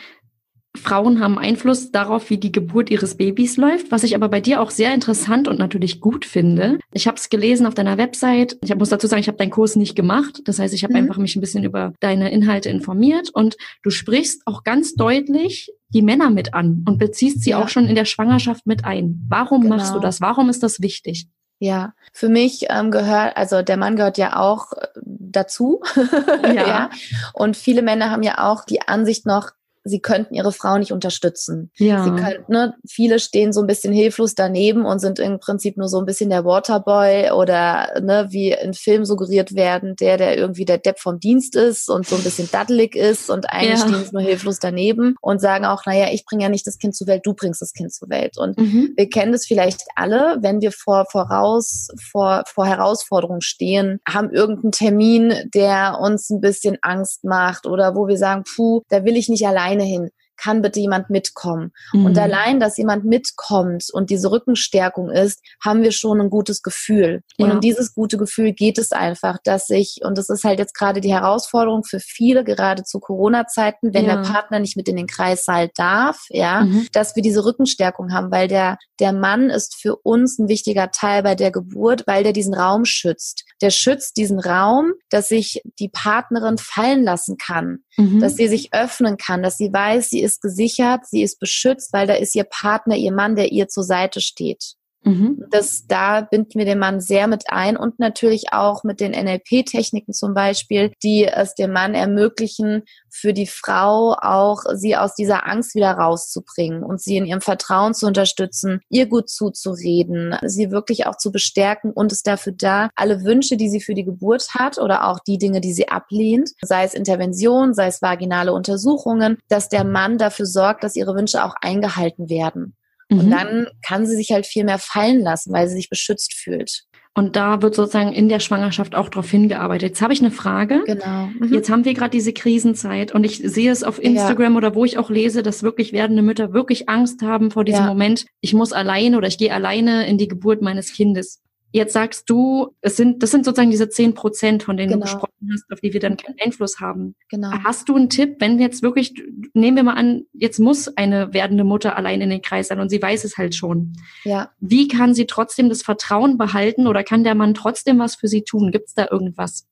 Frauen haben Einfluss darauf, wie die Geburt ihres Babys läuft, was ich aber bei dir auch sehr interessant und natürlich gut finde. Ich habe es gelesen auf deiner Website. Ich muss dazu sagen, ich habe deinen Kurs nicht gemacht. Das heißt, ich habe mhm. einfach mich ein bisschen über deine Inhalte informiert und du sprichst auch ganz deutlich die Männer mit an und beziehst sie ja. auch schon in der Schwangerschaft mit ein. Warum genau. machst du das? Warum ist das wichtig? Ja, für mich ähm, gehört, also der Mann gehört ja auch äh, dazu. *laughs* ja. ja. Und viele Männer haben ja auch die Ansicht noch, sie könnten ihre Frau nicht unterstützen. Ja. Sie könnten, ne, viele stehen so ein bisschen hilflos daneben und sind im Prinzip nur so ein bisschen der Waterboy oder ne, wie in Film suggeriert werden, der, der irgendwie der Depp vom Dienst ist und so ein bisschen daddelig ist und eigentlich ja. stehen sie nur hilflos daneben und sagen auch, naja, ich bringe ja nicht das Kind zur Welt, du bringst das Kind zur Welt. Und mhm. wir kennen das vielleicht alle, wenn wir vor, voraus, vor, vor Herausforderungen stehen, haben irgendeinen Termin, der uns ein bisschen Angst macht oder wo wir sagen, puh, da will ich nicht allein alleine hin. Kann bitte jemand mitkommen? Mhm. Und allein, dass jemand mitkommt und diese Rückenstärkung ist, haben wir schon ein gutes Gefühl. Und um dieses gute Gefühl geht es einfach, dass ich, und das ist halt jetzt gerade die Herausforderung für viele, gerade zu Corona-Zeiten, wenn ja. der Partner nicht mit in den Kreissaal darf, ja, mhm. dass wir diese Rückenstärkung haben, weil der, der Mann ist für uns ein wichtiger Teil bei der Geburt, weil der diesen Raum schützt. Der schützt diesen Raum, dass sich die Partnerin fallen lassen kann, mhm. dass sie sich öffnen kann, dass sie weiß, sie ist gesichert, sie ist beschützt, weil da ist ihr Partner, ihr Mann, der ihr zur Seite steht. Mhm. Das, da binden wir den Mann sehr mit ein und natürlich auch mit den NLP-Techniken zum Beispiel, die es dem Mann ermöglichen, für die Frau auch sie aus dieser Angst wieder rauszubringen und sie in ihrem Vertrauen zu unterstützen, ihr gut zuzureden, sie wirklich auch zu bestärken und ist dafür da, alle Wünsche, die sie für die Geburt hat oder auch die Dinge, die sie ablehnt, sei es Intervention, sei es vaginale Untersuchungen, dass der Mann dafür sorgt, dass ihre Wünsche auch eingehalten werden. Und mhm. dann kann sie sich halt viel mehr fallen lassen, weil sie sich beschützt fühlt. Und da wird sozusagen in der Schwangerschaft auch darauf hingearbeitet. Jetzt habe ich eine Frage. Genau. Mhm. Jetzt haben wir gerade diese Krisenzeit und ich sehe es auf Instagram ja. oder wo ich auch lese, dass wirklich werdende Mütter wirklich Angst haben vor diesem ja. Moment, ich muss alleine oder ich gehe alleine in die Geburt meines Kindes. Jetzt sagst du, es sind, das sind sozusagen diese zehn Prozent, von denen genau. du gesprochen hast, auf die wir dann keinen Einfluss haben. Genau. Hast du einen Tipp, wenn jetzt wirklich, nehmen wir mal an, jetzt muss eine werdende Mutter allein in den Kreis sein und sie weiß es halt schon. Ja. Wie kann sie trotzdem das Vertrauen behalten oder kann der Mann trotzdem was für sie tun? Gibt es da irgendwas?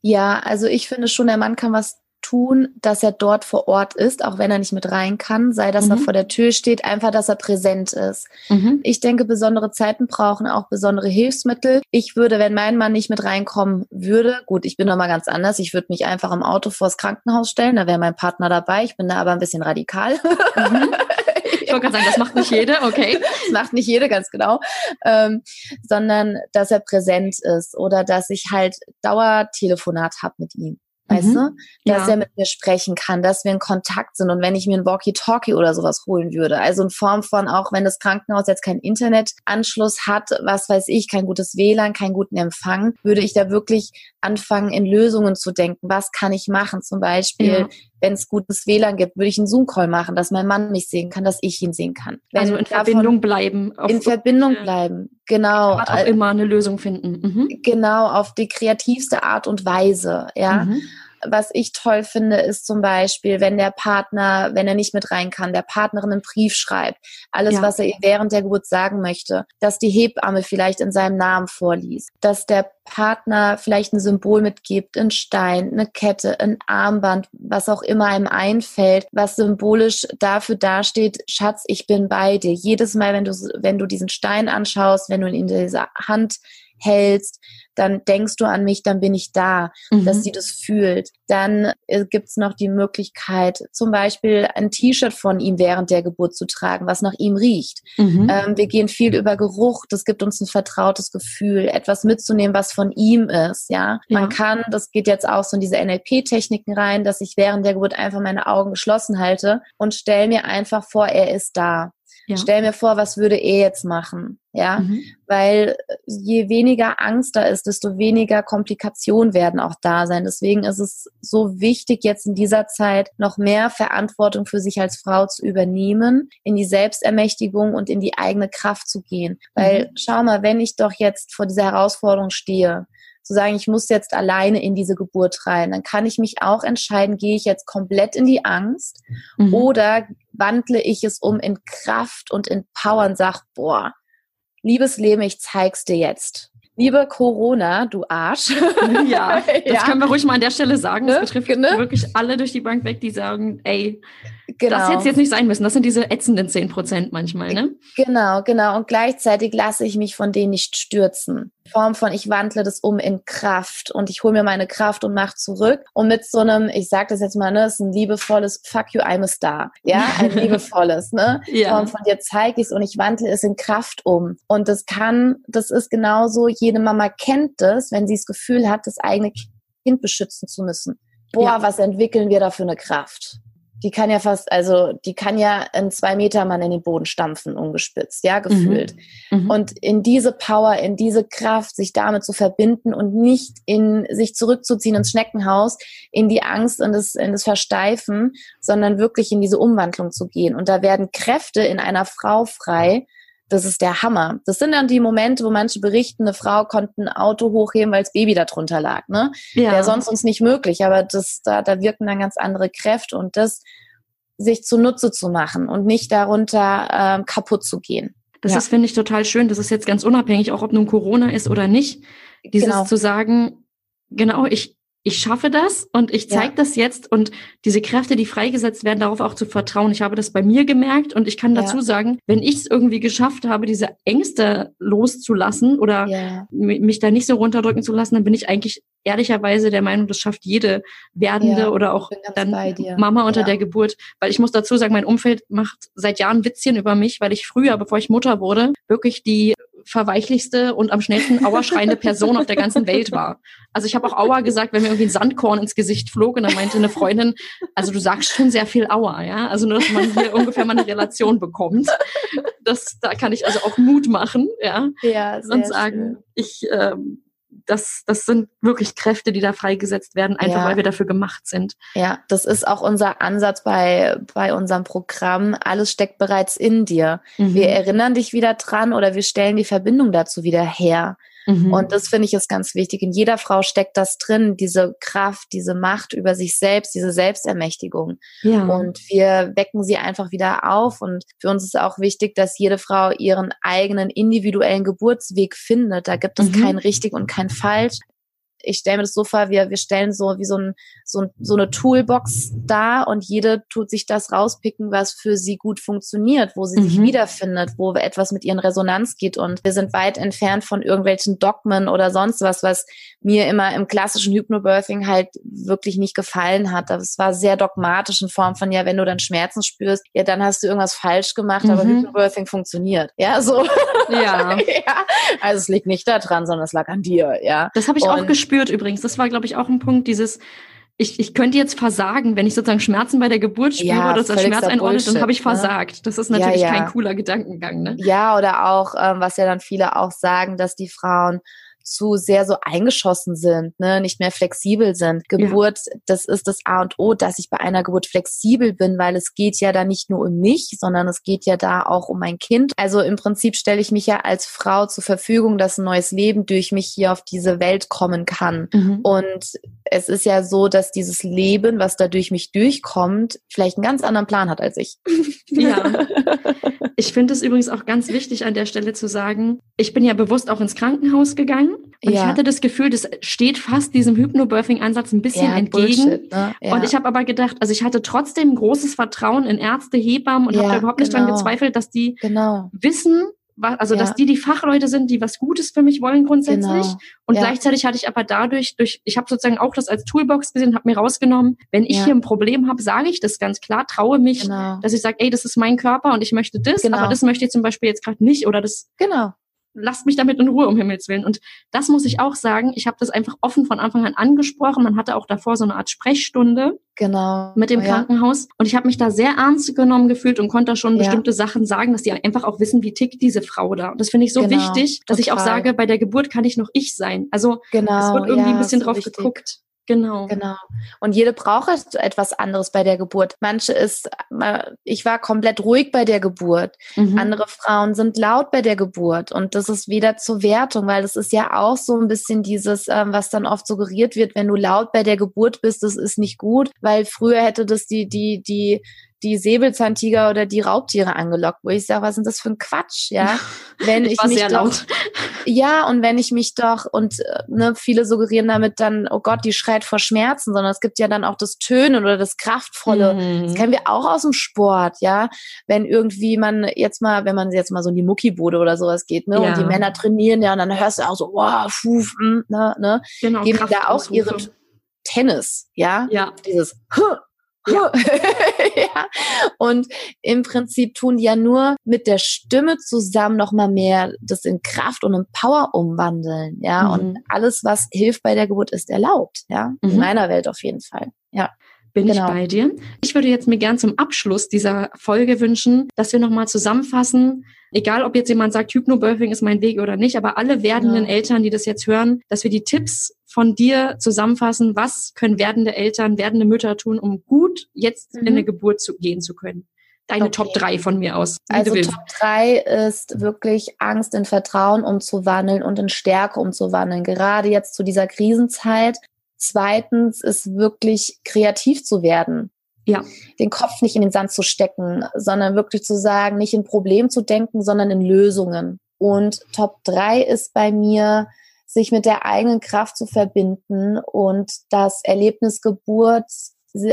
Ja, also ich finde schon, der Mann kann was tun, dass er dort vor Ort ist, auch wenn er nicht mit rein kann, sei dass mhm. er vor der Tür steht, einfach, dass er präsent ist. Mhm. Ich denke, besondere Zeiten brauchen auch besondere Hilfsmittel. Ich würde, wenn mein Mann nicht mit reinkommen würde, gut, ich bin noch mal ganz anders, ich würde mich einfach im Auto vors Krankenhaus stellen, da wäre mein Partner dabei, ich bin da aber ein bisschen radikal. Mhm. Ich wollte gerade sagen, das macht nicht jede, okay. Das macht nicht jede, ganz genau. Ähm, sondern, dass er präsent ist oder dass ich halt Dauertelefonat habe mit ihm. Weißt mhm. du? Dass ja. er mit mir sprechen kann, dass wir in Kontakt sind und wenn ich mir ein Walkie-Talkie oder sowas holen würde. Also in Form von auch, wenn das Krankenhaus jetzt keinen Internetanschluss hat, was weiß ich, kein gutes WLAN, keinen guten Empfang, würde ich da wirklich anfangen, in Lösungen zu denken. Was kann ich machen? Zum Beispiel, ja. Wenn es gutes WLAN gibt, würde ich einen Zoom-Call machen, dass mein Mann mich sehen kann, dass ich ihn sehen kann. Wenn also in Verbindung bleiben. in Verbindung bleiben, genau. Auch immer eine Lösung finden. Mhm. Genau, auf die kreativste Art und Weise, ja. Mhm. Was ich toll finde, ist zum Beispiel, wenn der Partner, wenn er nicht mit rein kann, der Partnerin einen Brief schreibt, alles, ja. was er ihr während der Geburt sagen möchte, dass die Hebamme vielleicht in seinem Namen vorliest, dass der Partner vielleicht ein Symbol mitgibt, ein Stein, eine Kette, ein Armband, was auch immer einem einfällt, was symbolisch dafür dasteht, Schatz, ich bin bei dir. Jedes Mal, wenn du, wenn du diesen Stein anschaust, wenn du ihn in dieser Hand hältst, dann denkst du an mich, dann bin ich da, mhm. dass sie das fühlt. Dann äh, gibt's noch die Möglichkeit, zum Beispiel ein T-Shirt von ihm während der Geburt zu tragen, was nach ihm riecht. Mhm. Ähm, wir gehen viel über Geruch, das gibt uns ein vertrautes Gefühl, etwas mitzunehmen, was von ihm ist. Ja, ja. man kann, das geht jetzt auch so in diese NLP-Techniken rein, dass ich während der Geburt einfach meine Augen geschlossen halte und stell mir einfach vor, er ist da. Ja. Stell mir vor, was würde er jetzt machen? Ja, mhm. weil je weniger Angst da ist, desto weniger Komplikationen werden auch da sein. Deswegen ist es so wichtig, jetzt in dieser Zeit noch mehr Verantwortung für sich als Frau zu übernehmen, in die Selbstermächtigung und in die eigene Kraft zu gehen. Weil mhm. schau mal, wenn ich doch jetzt vor dieser Herausforderung stehe, zu sagen, ich muss jetzt alleine in diese Geburt rein, dann kann ich mich auch entscheiden, gehe ich jetzt komplett in die Angst mhm. oder wandle ich es um in Kraft und in Power und sag, boah, liebes Leben, ich zeig's dir jetzt. Liebe Corona, du Arsch. *laughs* Ja, das ja. können wir ruhig mal an der Stelle sagen. Das ne? betrifft ne? wirklich alle durch die Bank weg, die sagen, ey, Genau. Das hätte jetzt nicht sein müssen. Das sind diese ätzenden 10 Prozent manchmal, ne? Genau, genau. Und gleichzeitig lasse ich mich von denen nicht stürzen. Form von, ich wandle das um in Kraft und ich hole mir meine Kraft und mache zurück. Und mit so einem, ich sage das jetzt mal, ne, ist ein liebevolles Fuck you, I'm a star. Ja, ein *laughs* liebevolles, ne? ja. Form von dir zeige ich es und ich wandle es in Kraft um. Und das kann, das ist genauso, jede Mama kennt das, wenn sie das Gefühl hat, das eigene Kind beschützen zu müssen. Boah, ja. was entwickeln wir da für eine Kraft? Die kann ja fast, also die kann ja einen zwei Meter Mann in den Boden stampfen, ungespitzt, ja, gefühlt. Mhm. Mhm. Und in diese Power, in diese Kraft, sich damit zu verbinden und nicht in sich zurückzuziehen ins Schneckenhaus, in die Angst und das, in das Versteifen, sondern wirklich in diese Umwandlung zu gehen. Und da werden Kräfte in einer Frau frei, das ist der Hammer. Das sind dann die Momente, wo manche berichten, eine Frau konnte ein Auto hochheben, weil das Baby da drunter lag. Ne? Ja. Wäre sonst uns nicht möglich, aber das, da, da wirken dann ganz andere Kräfte und das sich zunutze zu machen und nicht darunter ähm, kaputt zu gehen. Das ja. ist, finde ich, total schön. Das ist jetzt ganz unabhängig, auch ob nun Corona ist oder nicht. Dieses genau. zu sagen, genau, ich, ich schaffe das und ich zeige ja. das jetzt und diese Kräfte, die freigesetzt werden, darauf auch zu vertrauen. Ich habe das bei mir gemerkt und ich kann dazu ja. sagen, wenn ich es irgendwie geschafft habe, diese Ängste loszulassen oder ja. mich da nicht so runterdrücken zu lassen, dann bin ich eigentlich ehrlicherweise der Meinung, das schafft jede werdende oder auch dann Mama unter der Geburt. Weil ich muss dazu sagen, mein Umfeld macht seit Jahren Witzchen über mich, weil ich früher, bevor ich Mutter wurde, wirklich die verweichlichste und am schnellsten auerschreiende Person auf der ganzen Welt war. Also ich habe auch Aua gesagt, wenn mir irgendwie ein Sandkorn ins Gesicht flog und dann meinte eine Freundin, also du sagst schon sehr viel Aua, ja. Also nur, dass man hier ungefähr mal eine Relation bekommt. Das, da kann ich also auch Mut machen, ja. Ja, sehr und sagen, schön. ich ähm, das, das sind wirklich Kräfte, die da freigesetzt werden, einfach ja. weil wir dafür gemacht sind. Ja, das ist auch unser Ansatz bei, bei unserem Programm. Alles steckt bereits in dir. Mhm. Wir erinnern dich wieder dran oder wir stellen die Verbindung dazu wieder her. Mhm. Und das finde ich ist ganz wichtig. In jeder Frau steckt das drin, diese Kraft, diese Macht über sich selbst, diese Selbstermächtigung. Ja. Und wir wecken sie einfach wieder auf. Und für uns ist auch wichtig, dass jede Frau ihren eigenen individuellen Geburtsweg findet. Da gibt es mhm. kein richtig und kein falsch ich stelle mir das so vor, wir, wir stellen so wie so, ein, so, ein, so eine Toolbox da und jede tut sich das rauspicken, was für sie gut funktioniert, wo sie mhm. sich wiederfindet, wo etwas mit ihren Resonanz geht. Und wir sind weit entfernt von irgendwelchen Dogmen oder sonst was, was mir immer im klassischen Hypnobirthing halt wirklich nicht gefallen hat. Das war sehr dogmatisch in Form von, ja, wenn du dann Schmerzen spürst, ja, dann hast du irgendwas falsch gemacht, mhm. aber Hypnobirthing funktioniert. Ja, so. Ja. *laughs* ja. Also es liegt nicht daran, sondern es lag an dir, ja. Das habe ich und auch gespürt übrigens. Das war, glaube ich, auch ein Punkt, dieses, ich, ich könnte jetzt versagen, wenn ich sozusagen Schmerzen bei der Geburt spüre ja, oder das als Schmerz einordnet, dann habe ich ne? versagt. Ne? Das ist natürlich ja, ja. kein cooler Gedankengang. Ne? Ja, oder auch, ähm, was ja dann viele auch sagen, dass die Frauen zu sehr so eingeschossen sind, ne, nicht mehr flexibel sind. Geburt, ja. das ist das A und O, dass ich bei einer Geburt flexibel bin, weil es geht ja da nicht nur um mich, sondern es geht ja da auch um mein Kind. Also im Prinzip stelle ich mich ja als Frau zur Verfügung, dass ein neues Leben durch mich hier auf diese Welt kommen kann. Mhm. Und es ist ja so, dass dieses Leben, was da durch mich durchkommt, vielleicht einen ganz anderen Plan hat als ich. *laughs* Ja. Ich finde es übrigens auch ganz wichtig an der Stelle zu sagen, ich bin ja bewusst auch ins Krankenhaus gegangen und ja. ich hatte das Gefühl, das steht fast diesem Hypnobirthing-Ansatz ein bisschen ja, entgegen. Bullshit, ne? ja. Und ich habe aber gedacht, also ich hatte trotzdem großes Vertrauen in Ärzte, Hebammen und habe da überhaupt nicht genau. daran gezweifelt, dass die genau. wissen, also ja. dass die die Fachleute sind, die was Gutes für mich wollen grundsätzlich. Genau. Und gleichzeitig hatte ich aber dadurch, durch, ich habe sozusagen auch das als Toolbox gesehen, habe mir rausgenommen, wenn ich hier ein Problem habe, sage ich das ganz klar, traue mich, genau. dass ich sage, ey, das ist mein Körper und ich möchte das, genau. aber das möchte ich zum Beispiel jetzt gerade nicht oder das. Genau lasst mich damit in Ruhe, um Himmels Willen. Und das muss ich auch sagen, ich habe das einfach offen von Anfang an angesprochen. Man hatte auch davor so eine Art Sprechstunde genau. mit dem oh, Krankenhaus. Ja. Und ich habe mich da sehr ernst genommen gefühlt und konnte da schon ja. bestimmte Sachen sagen, dass die einfach auch wissen, wie tickt diese Frau da. Und das finde ich so genau. wichtig, dass Total. ich auch sage, bei der Geburt kann ich noch ich sein. Also genau. es wird irgendwie ja, ein bisschen drauf wichtig. geguckt. Genau. Genau. Und jede braucht etwas anderes bei der Geburt. Manche ist, ich war komplett ruhig bei der Geburt. Mhm. Andere Frauen sind laut bei der Geburt. Und das ist wieder zur Wertung, weil das ist ja auch so ein bisschen dieses, ähm, was dann oft suggeriert wird, wenn du laut bei der Geburt bist, das ist nicht gut, weil früher hätte das die, die, die die Säbelzahntiger oder die Raubtiere angelockt, wo ich sage, was ist das für ein Quatsch, ja? Wenn *laughs* ich, ich mich doch, laut. *laughs* ja, und wenn ich mich doch, und äh, ne, viele suggerieren damit dann, oh Gott, die schreit vor Schmerzen, sondern es gibt ja dann auch das Tönen oder das Kraftvolle. Mhm. Das kennen wir auch aus dem Sport, ja? Wenn irgendwie man jetzt mal, wenn man jetzt mal so in die Muckibude oder sowas geht, ne, ja. und die Männer trainieren, ja, und dann hörst du auch so, wow, puf, hm, ne, ne, genau, geben da auch ihre Tennis, ja? Ja. Dieses, huh, ja. *laughs* ja. Und im Prinzip tun die ja nur mit der Stimme zusammen noch mal mehr das in Kraft und in Power umwandeln. Ja. Mhm. Und alles, was hilft bei der Geburt, ist erlaubt. Ja. In mhm. meiner Welt auf jeden Fall. Ja. bin genau. ich bei dir. Ich würde jetzt mir gern zum Abschluss dieser Folge wünschen, dass wir nochmal zusammenfassen, egal ob jetzt jemand sagt, Hypnobirthing ist mein Weg oder nicht, aber alle werdenden ja. Eltern, die das jetzt hören, dass wir die Tipps von dir zusammenfassen, was können werdende Eltern, werdende Mütter tun, um gut jetzt mhm. in eine Geburt zu gehen zu können. Deine okay. Top 3 von mir aus. Also Top 3 ist wirklich Angst in Vertrauen umzuwandeln und in Stärke umzuwandeln. Gerade jetzt zu dieser Krisenzeit. Zweitens ist wirklich kreativ zu werden. Ja. Den Kopf nicht in den Sand zu stecken, sondern wirklich zu sagen, nicht in Problem zu denken, sondern in Lösungen. Und Top 3 ist bei mir, sich mit der eigenen Kraft zu verbinden und das Erlebnis Geburt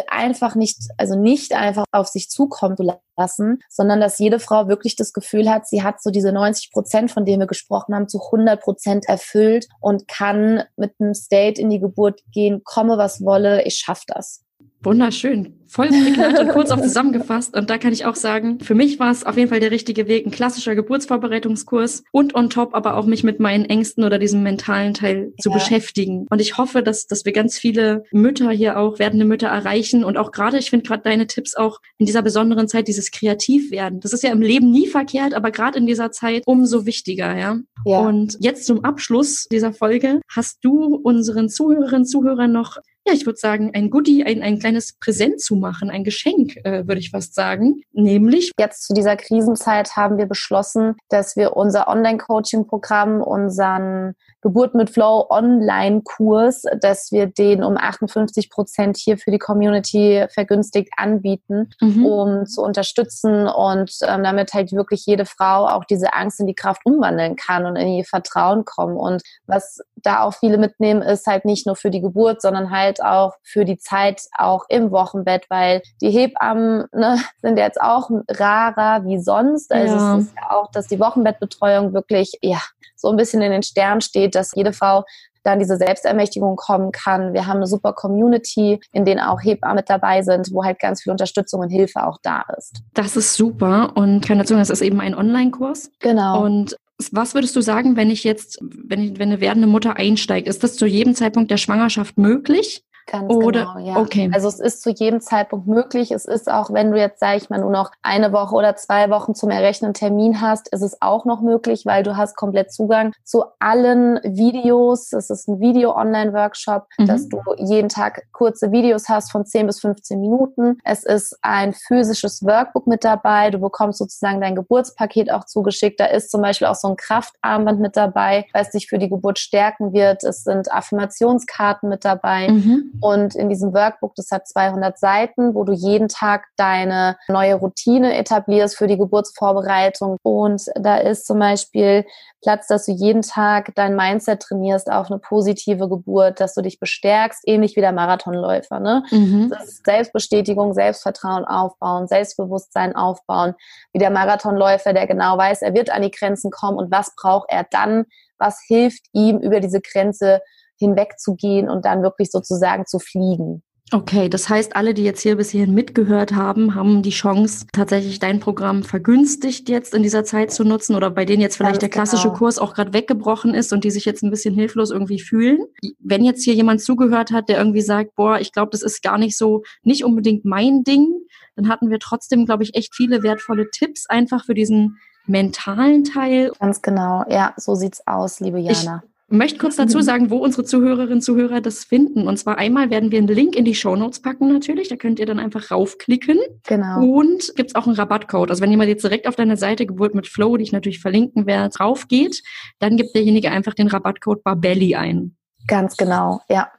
einfach nicht, also nicht einfach auf sich zukommen zu lassen, sondern dass jede Frau wirklich das Gefühl hat, sie hat so diese 90 Prozent, von denen wir gesprochen haben, zu 100 Prozent erfüllt und kann mit einem State in die Geburt gehen, komme was wolle, ich schaffe das. Wunderschön. Voll prägnant und kurz auch zusammengefasst. Und da kann ich auch sagen, für mich war es auf jeden Fall der richtige Weg, ein klassischer Geburtsvorbereitungskurs und on top aber auch mich mit meinen Ängsten oder diesem mentalen Teil ja. zu beschäftigen. Und ich hoffe, dass, dass wir ganz viele Mütter hier auch, werdende Mütter erreichen und auch gerade, ich finde gerade deine Tipps auch in dieser besonderen Zeit, dieses Kreativwerden. Das ist ja im Leben nie verkehrt, aber gerade in dieser Zeit umso wichtiger, ja? ja. Und jetzt zum Abschluss dieser Folge hast du unseren Zuhörerinnen, Zuhörern noch ja, ich würde sagen, ein Goodie, ein, ein kleines Präsent zu machen, ein Geschenk, äh, würde ich fast sagen. Nämlich. Jetzt zu dieser Krisenzeit haben wir beschlossen, dass wir unser Online-Coaching-Programm, unseren Geburt mit Flow Online-Kurs, dass wir den um 58 Prozent hier für die Community vergünstigt anbieten, mhm. um zu unterstützen und ähm, damit halt wirklich jede Frau auch diese Angst in die Kraft umwandeln kann und in ihr Vertrauen kommen. Und was da auch viele mitnehmen, ist halt nicht nur für die Geburt, sondern halt auch für die Zeit auch im Wochenbett, weil die Hebammen ne, sind jetzt auch rarer wie sonst. Also ja. es ist ja auch, dass die Wochenbettbetreuung wirklich ja so ein bisschen in den Sternen steht, dass jede Frau dann diese Selbstermächtigung kommen kann. Wir haben eine super Community, in denen auch Hebammen mit dabei sind, wo halt ganz viel Unterstützung und Hilfe auch da ist. Das ist super und kann dazu das ist eben ein Online-Kurs. Genau. Und was würdest du sagen, wenn ich jetzt, wenn, wenn eine werdende Mutter einsteigt, ist das zu jedem Zeitpunkt der Schwangerschaft möglich? Ganz oder, genau, ja. Okay. Also es ist zu jedem Zeitpunkt möglich. Es ist auch, wenn du jetzt, sage ich mal, nur noch eine Woche oder zwei Wochen zum errechneten Termin hast, ist es auch noch möglich, weil du hast komplett Zugang zu allen Videos. Es ist ein Video-Online-Workshop, mhm. dass du jeden Tag kurze Videos hast von 10 bis 15 Minuten. Es ist ein physisches Workbook mit dabei. Du bekommst sozusagen dein Geburtspaket auch zugeschickt. Da ist zum Beispiel auch so ein Kraftarmband mit dabei, was dich für die Geburt stärken wird. Es sind Affirmationskarten mit dabei. Mhm. Und in diesem Workbook, das hat 200 Seiten, wo du jeden Tag deine neue Routine etablierst für die Geburtsvorbereitung. Und da ist zum Beispiel Platz, dass du jeden Tag dein Mindset trainierst auf eine positive Geburt, dass du dich bestärkst, ähnlich wie der Marathonläufer. Ne? Mhm. Das ist Selbstbestätigung, Selbstvertrauen aufbauen, Selbstbewusstsein aufbauen, wie der Marathonläufer, der genau weiß, er wird an die Grenzen kommen und was braucht er dann, was hilft ihm über diese Grenze hinwegzugehen und dann wirklich sozusagen zu fliegen. Okay, das heißt, alle, die jetzt hier bis hierhin mitgehört haben, haben die Chance, tatsächlich dein Programm vergünstigt jetzt in dieser Zeit zu nutzen oder bei denen jetzt vielleicht Ganz der klassische genau. Kurs auch gerade weggebrochen ist und die sich jetzt ein bisschen hilflos irgendwie fühlen. Wenn jetzt hier jemand zugehört hat, der irgendwie sagt, boah, ich glaube, das ist gar nicht so, nicht unbedingt mein Ding, dann hatten wir trotzdem, glaube ich, echt viele wertvolle Tipps einfach für diesen mentalen Teil. Ganz genau, ja, so sieht's aus, liebe Jana. Ich möchte kurz dazu sagen, wo unsere Zuhörerinnen und Zuhörer das finden. Und zwar einmal werden wir einen Link in die Show Notes packen natürlich. Da könnt ihr dann einfach raufklicken. Genau. Und gibt's auch einen Rabattcode. Also wenn jemand jetzt direkt auf deine Seite Geburt mit Flow, die ich natürlich verlinken werde, drauf geht, dann gibt derjenige einfach den Rabattcode Barbelli ein. Ganz genau, ja.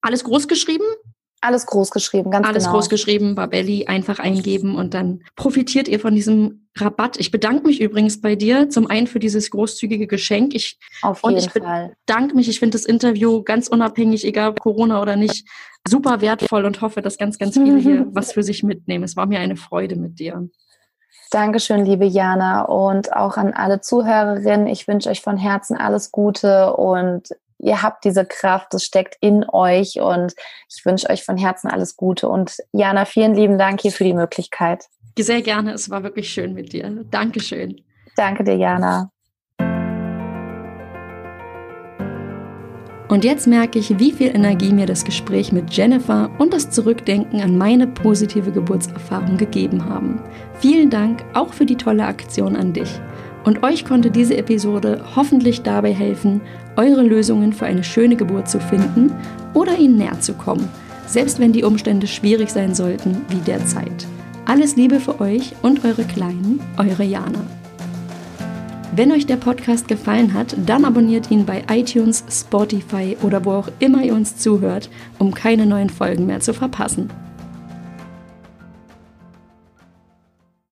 Alles groß geschrieben? Alles groß geschrieben, ganz Alles genau. groß geschrieben, Barbelli einfach eingeben und dann profitiert ihr von diesem Rabatt. Ich bedanke mich übrigens bei dir zum einen für dieses großzügige Geschenk. Ich, Auf jeden und ich Fall. bedanke mich. Ich finde das Interview ganz unabhängig, egal ob Corona oder nicht, super wertvoll und hoffe, dass ganz, ganz viele hier *laughs* was für sich mitnehmen. Es war mir eine Freude mit dir. Dankeschön, liebe Jana, und auch an alle Zuhörerinnen. Ich wünsche euch von Herzen alles Gute und ihr habt diese Kraft, das steckt in euch und ich wünsche euch von Herzen alles Gute. Und Jana, vielen lieben Dank hier für die Möglichkeit. Sehr gerne, es war wirklich schön mit dir. Dankeschön. Danke dir, Jana. Und jetzt merke ich, wie viel Energie mir das Gespräch mit Jennifer und das Zurückdenken an meine positive Geburtserfahrung gegeben haben. Vielen Dank auch für die tolle Aktion an dich. Und euch konnte diese Episode hoffentlich dabei helfen, eure Lösungen für eine schöne Geburt zu finden oder ihnen näher zu kommen, selbst wenn die Umstände schwierig sein sollten wie derzeit. Alles Liebe für euch und eure Kleinen, eure Jana. Wenn euch der Podcast gefallen hat, dann abonniert ihn bei iTunes, Spotify oder wo auch immer ihr uns zuhört, um keine neuen Folgen mehr zu verpassen.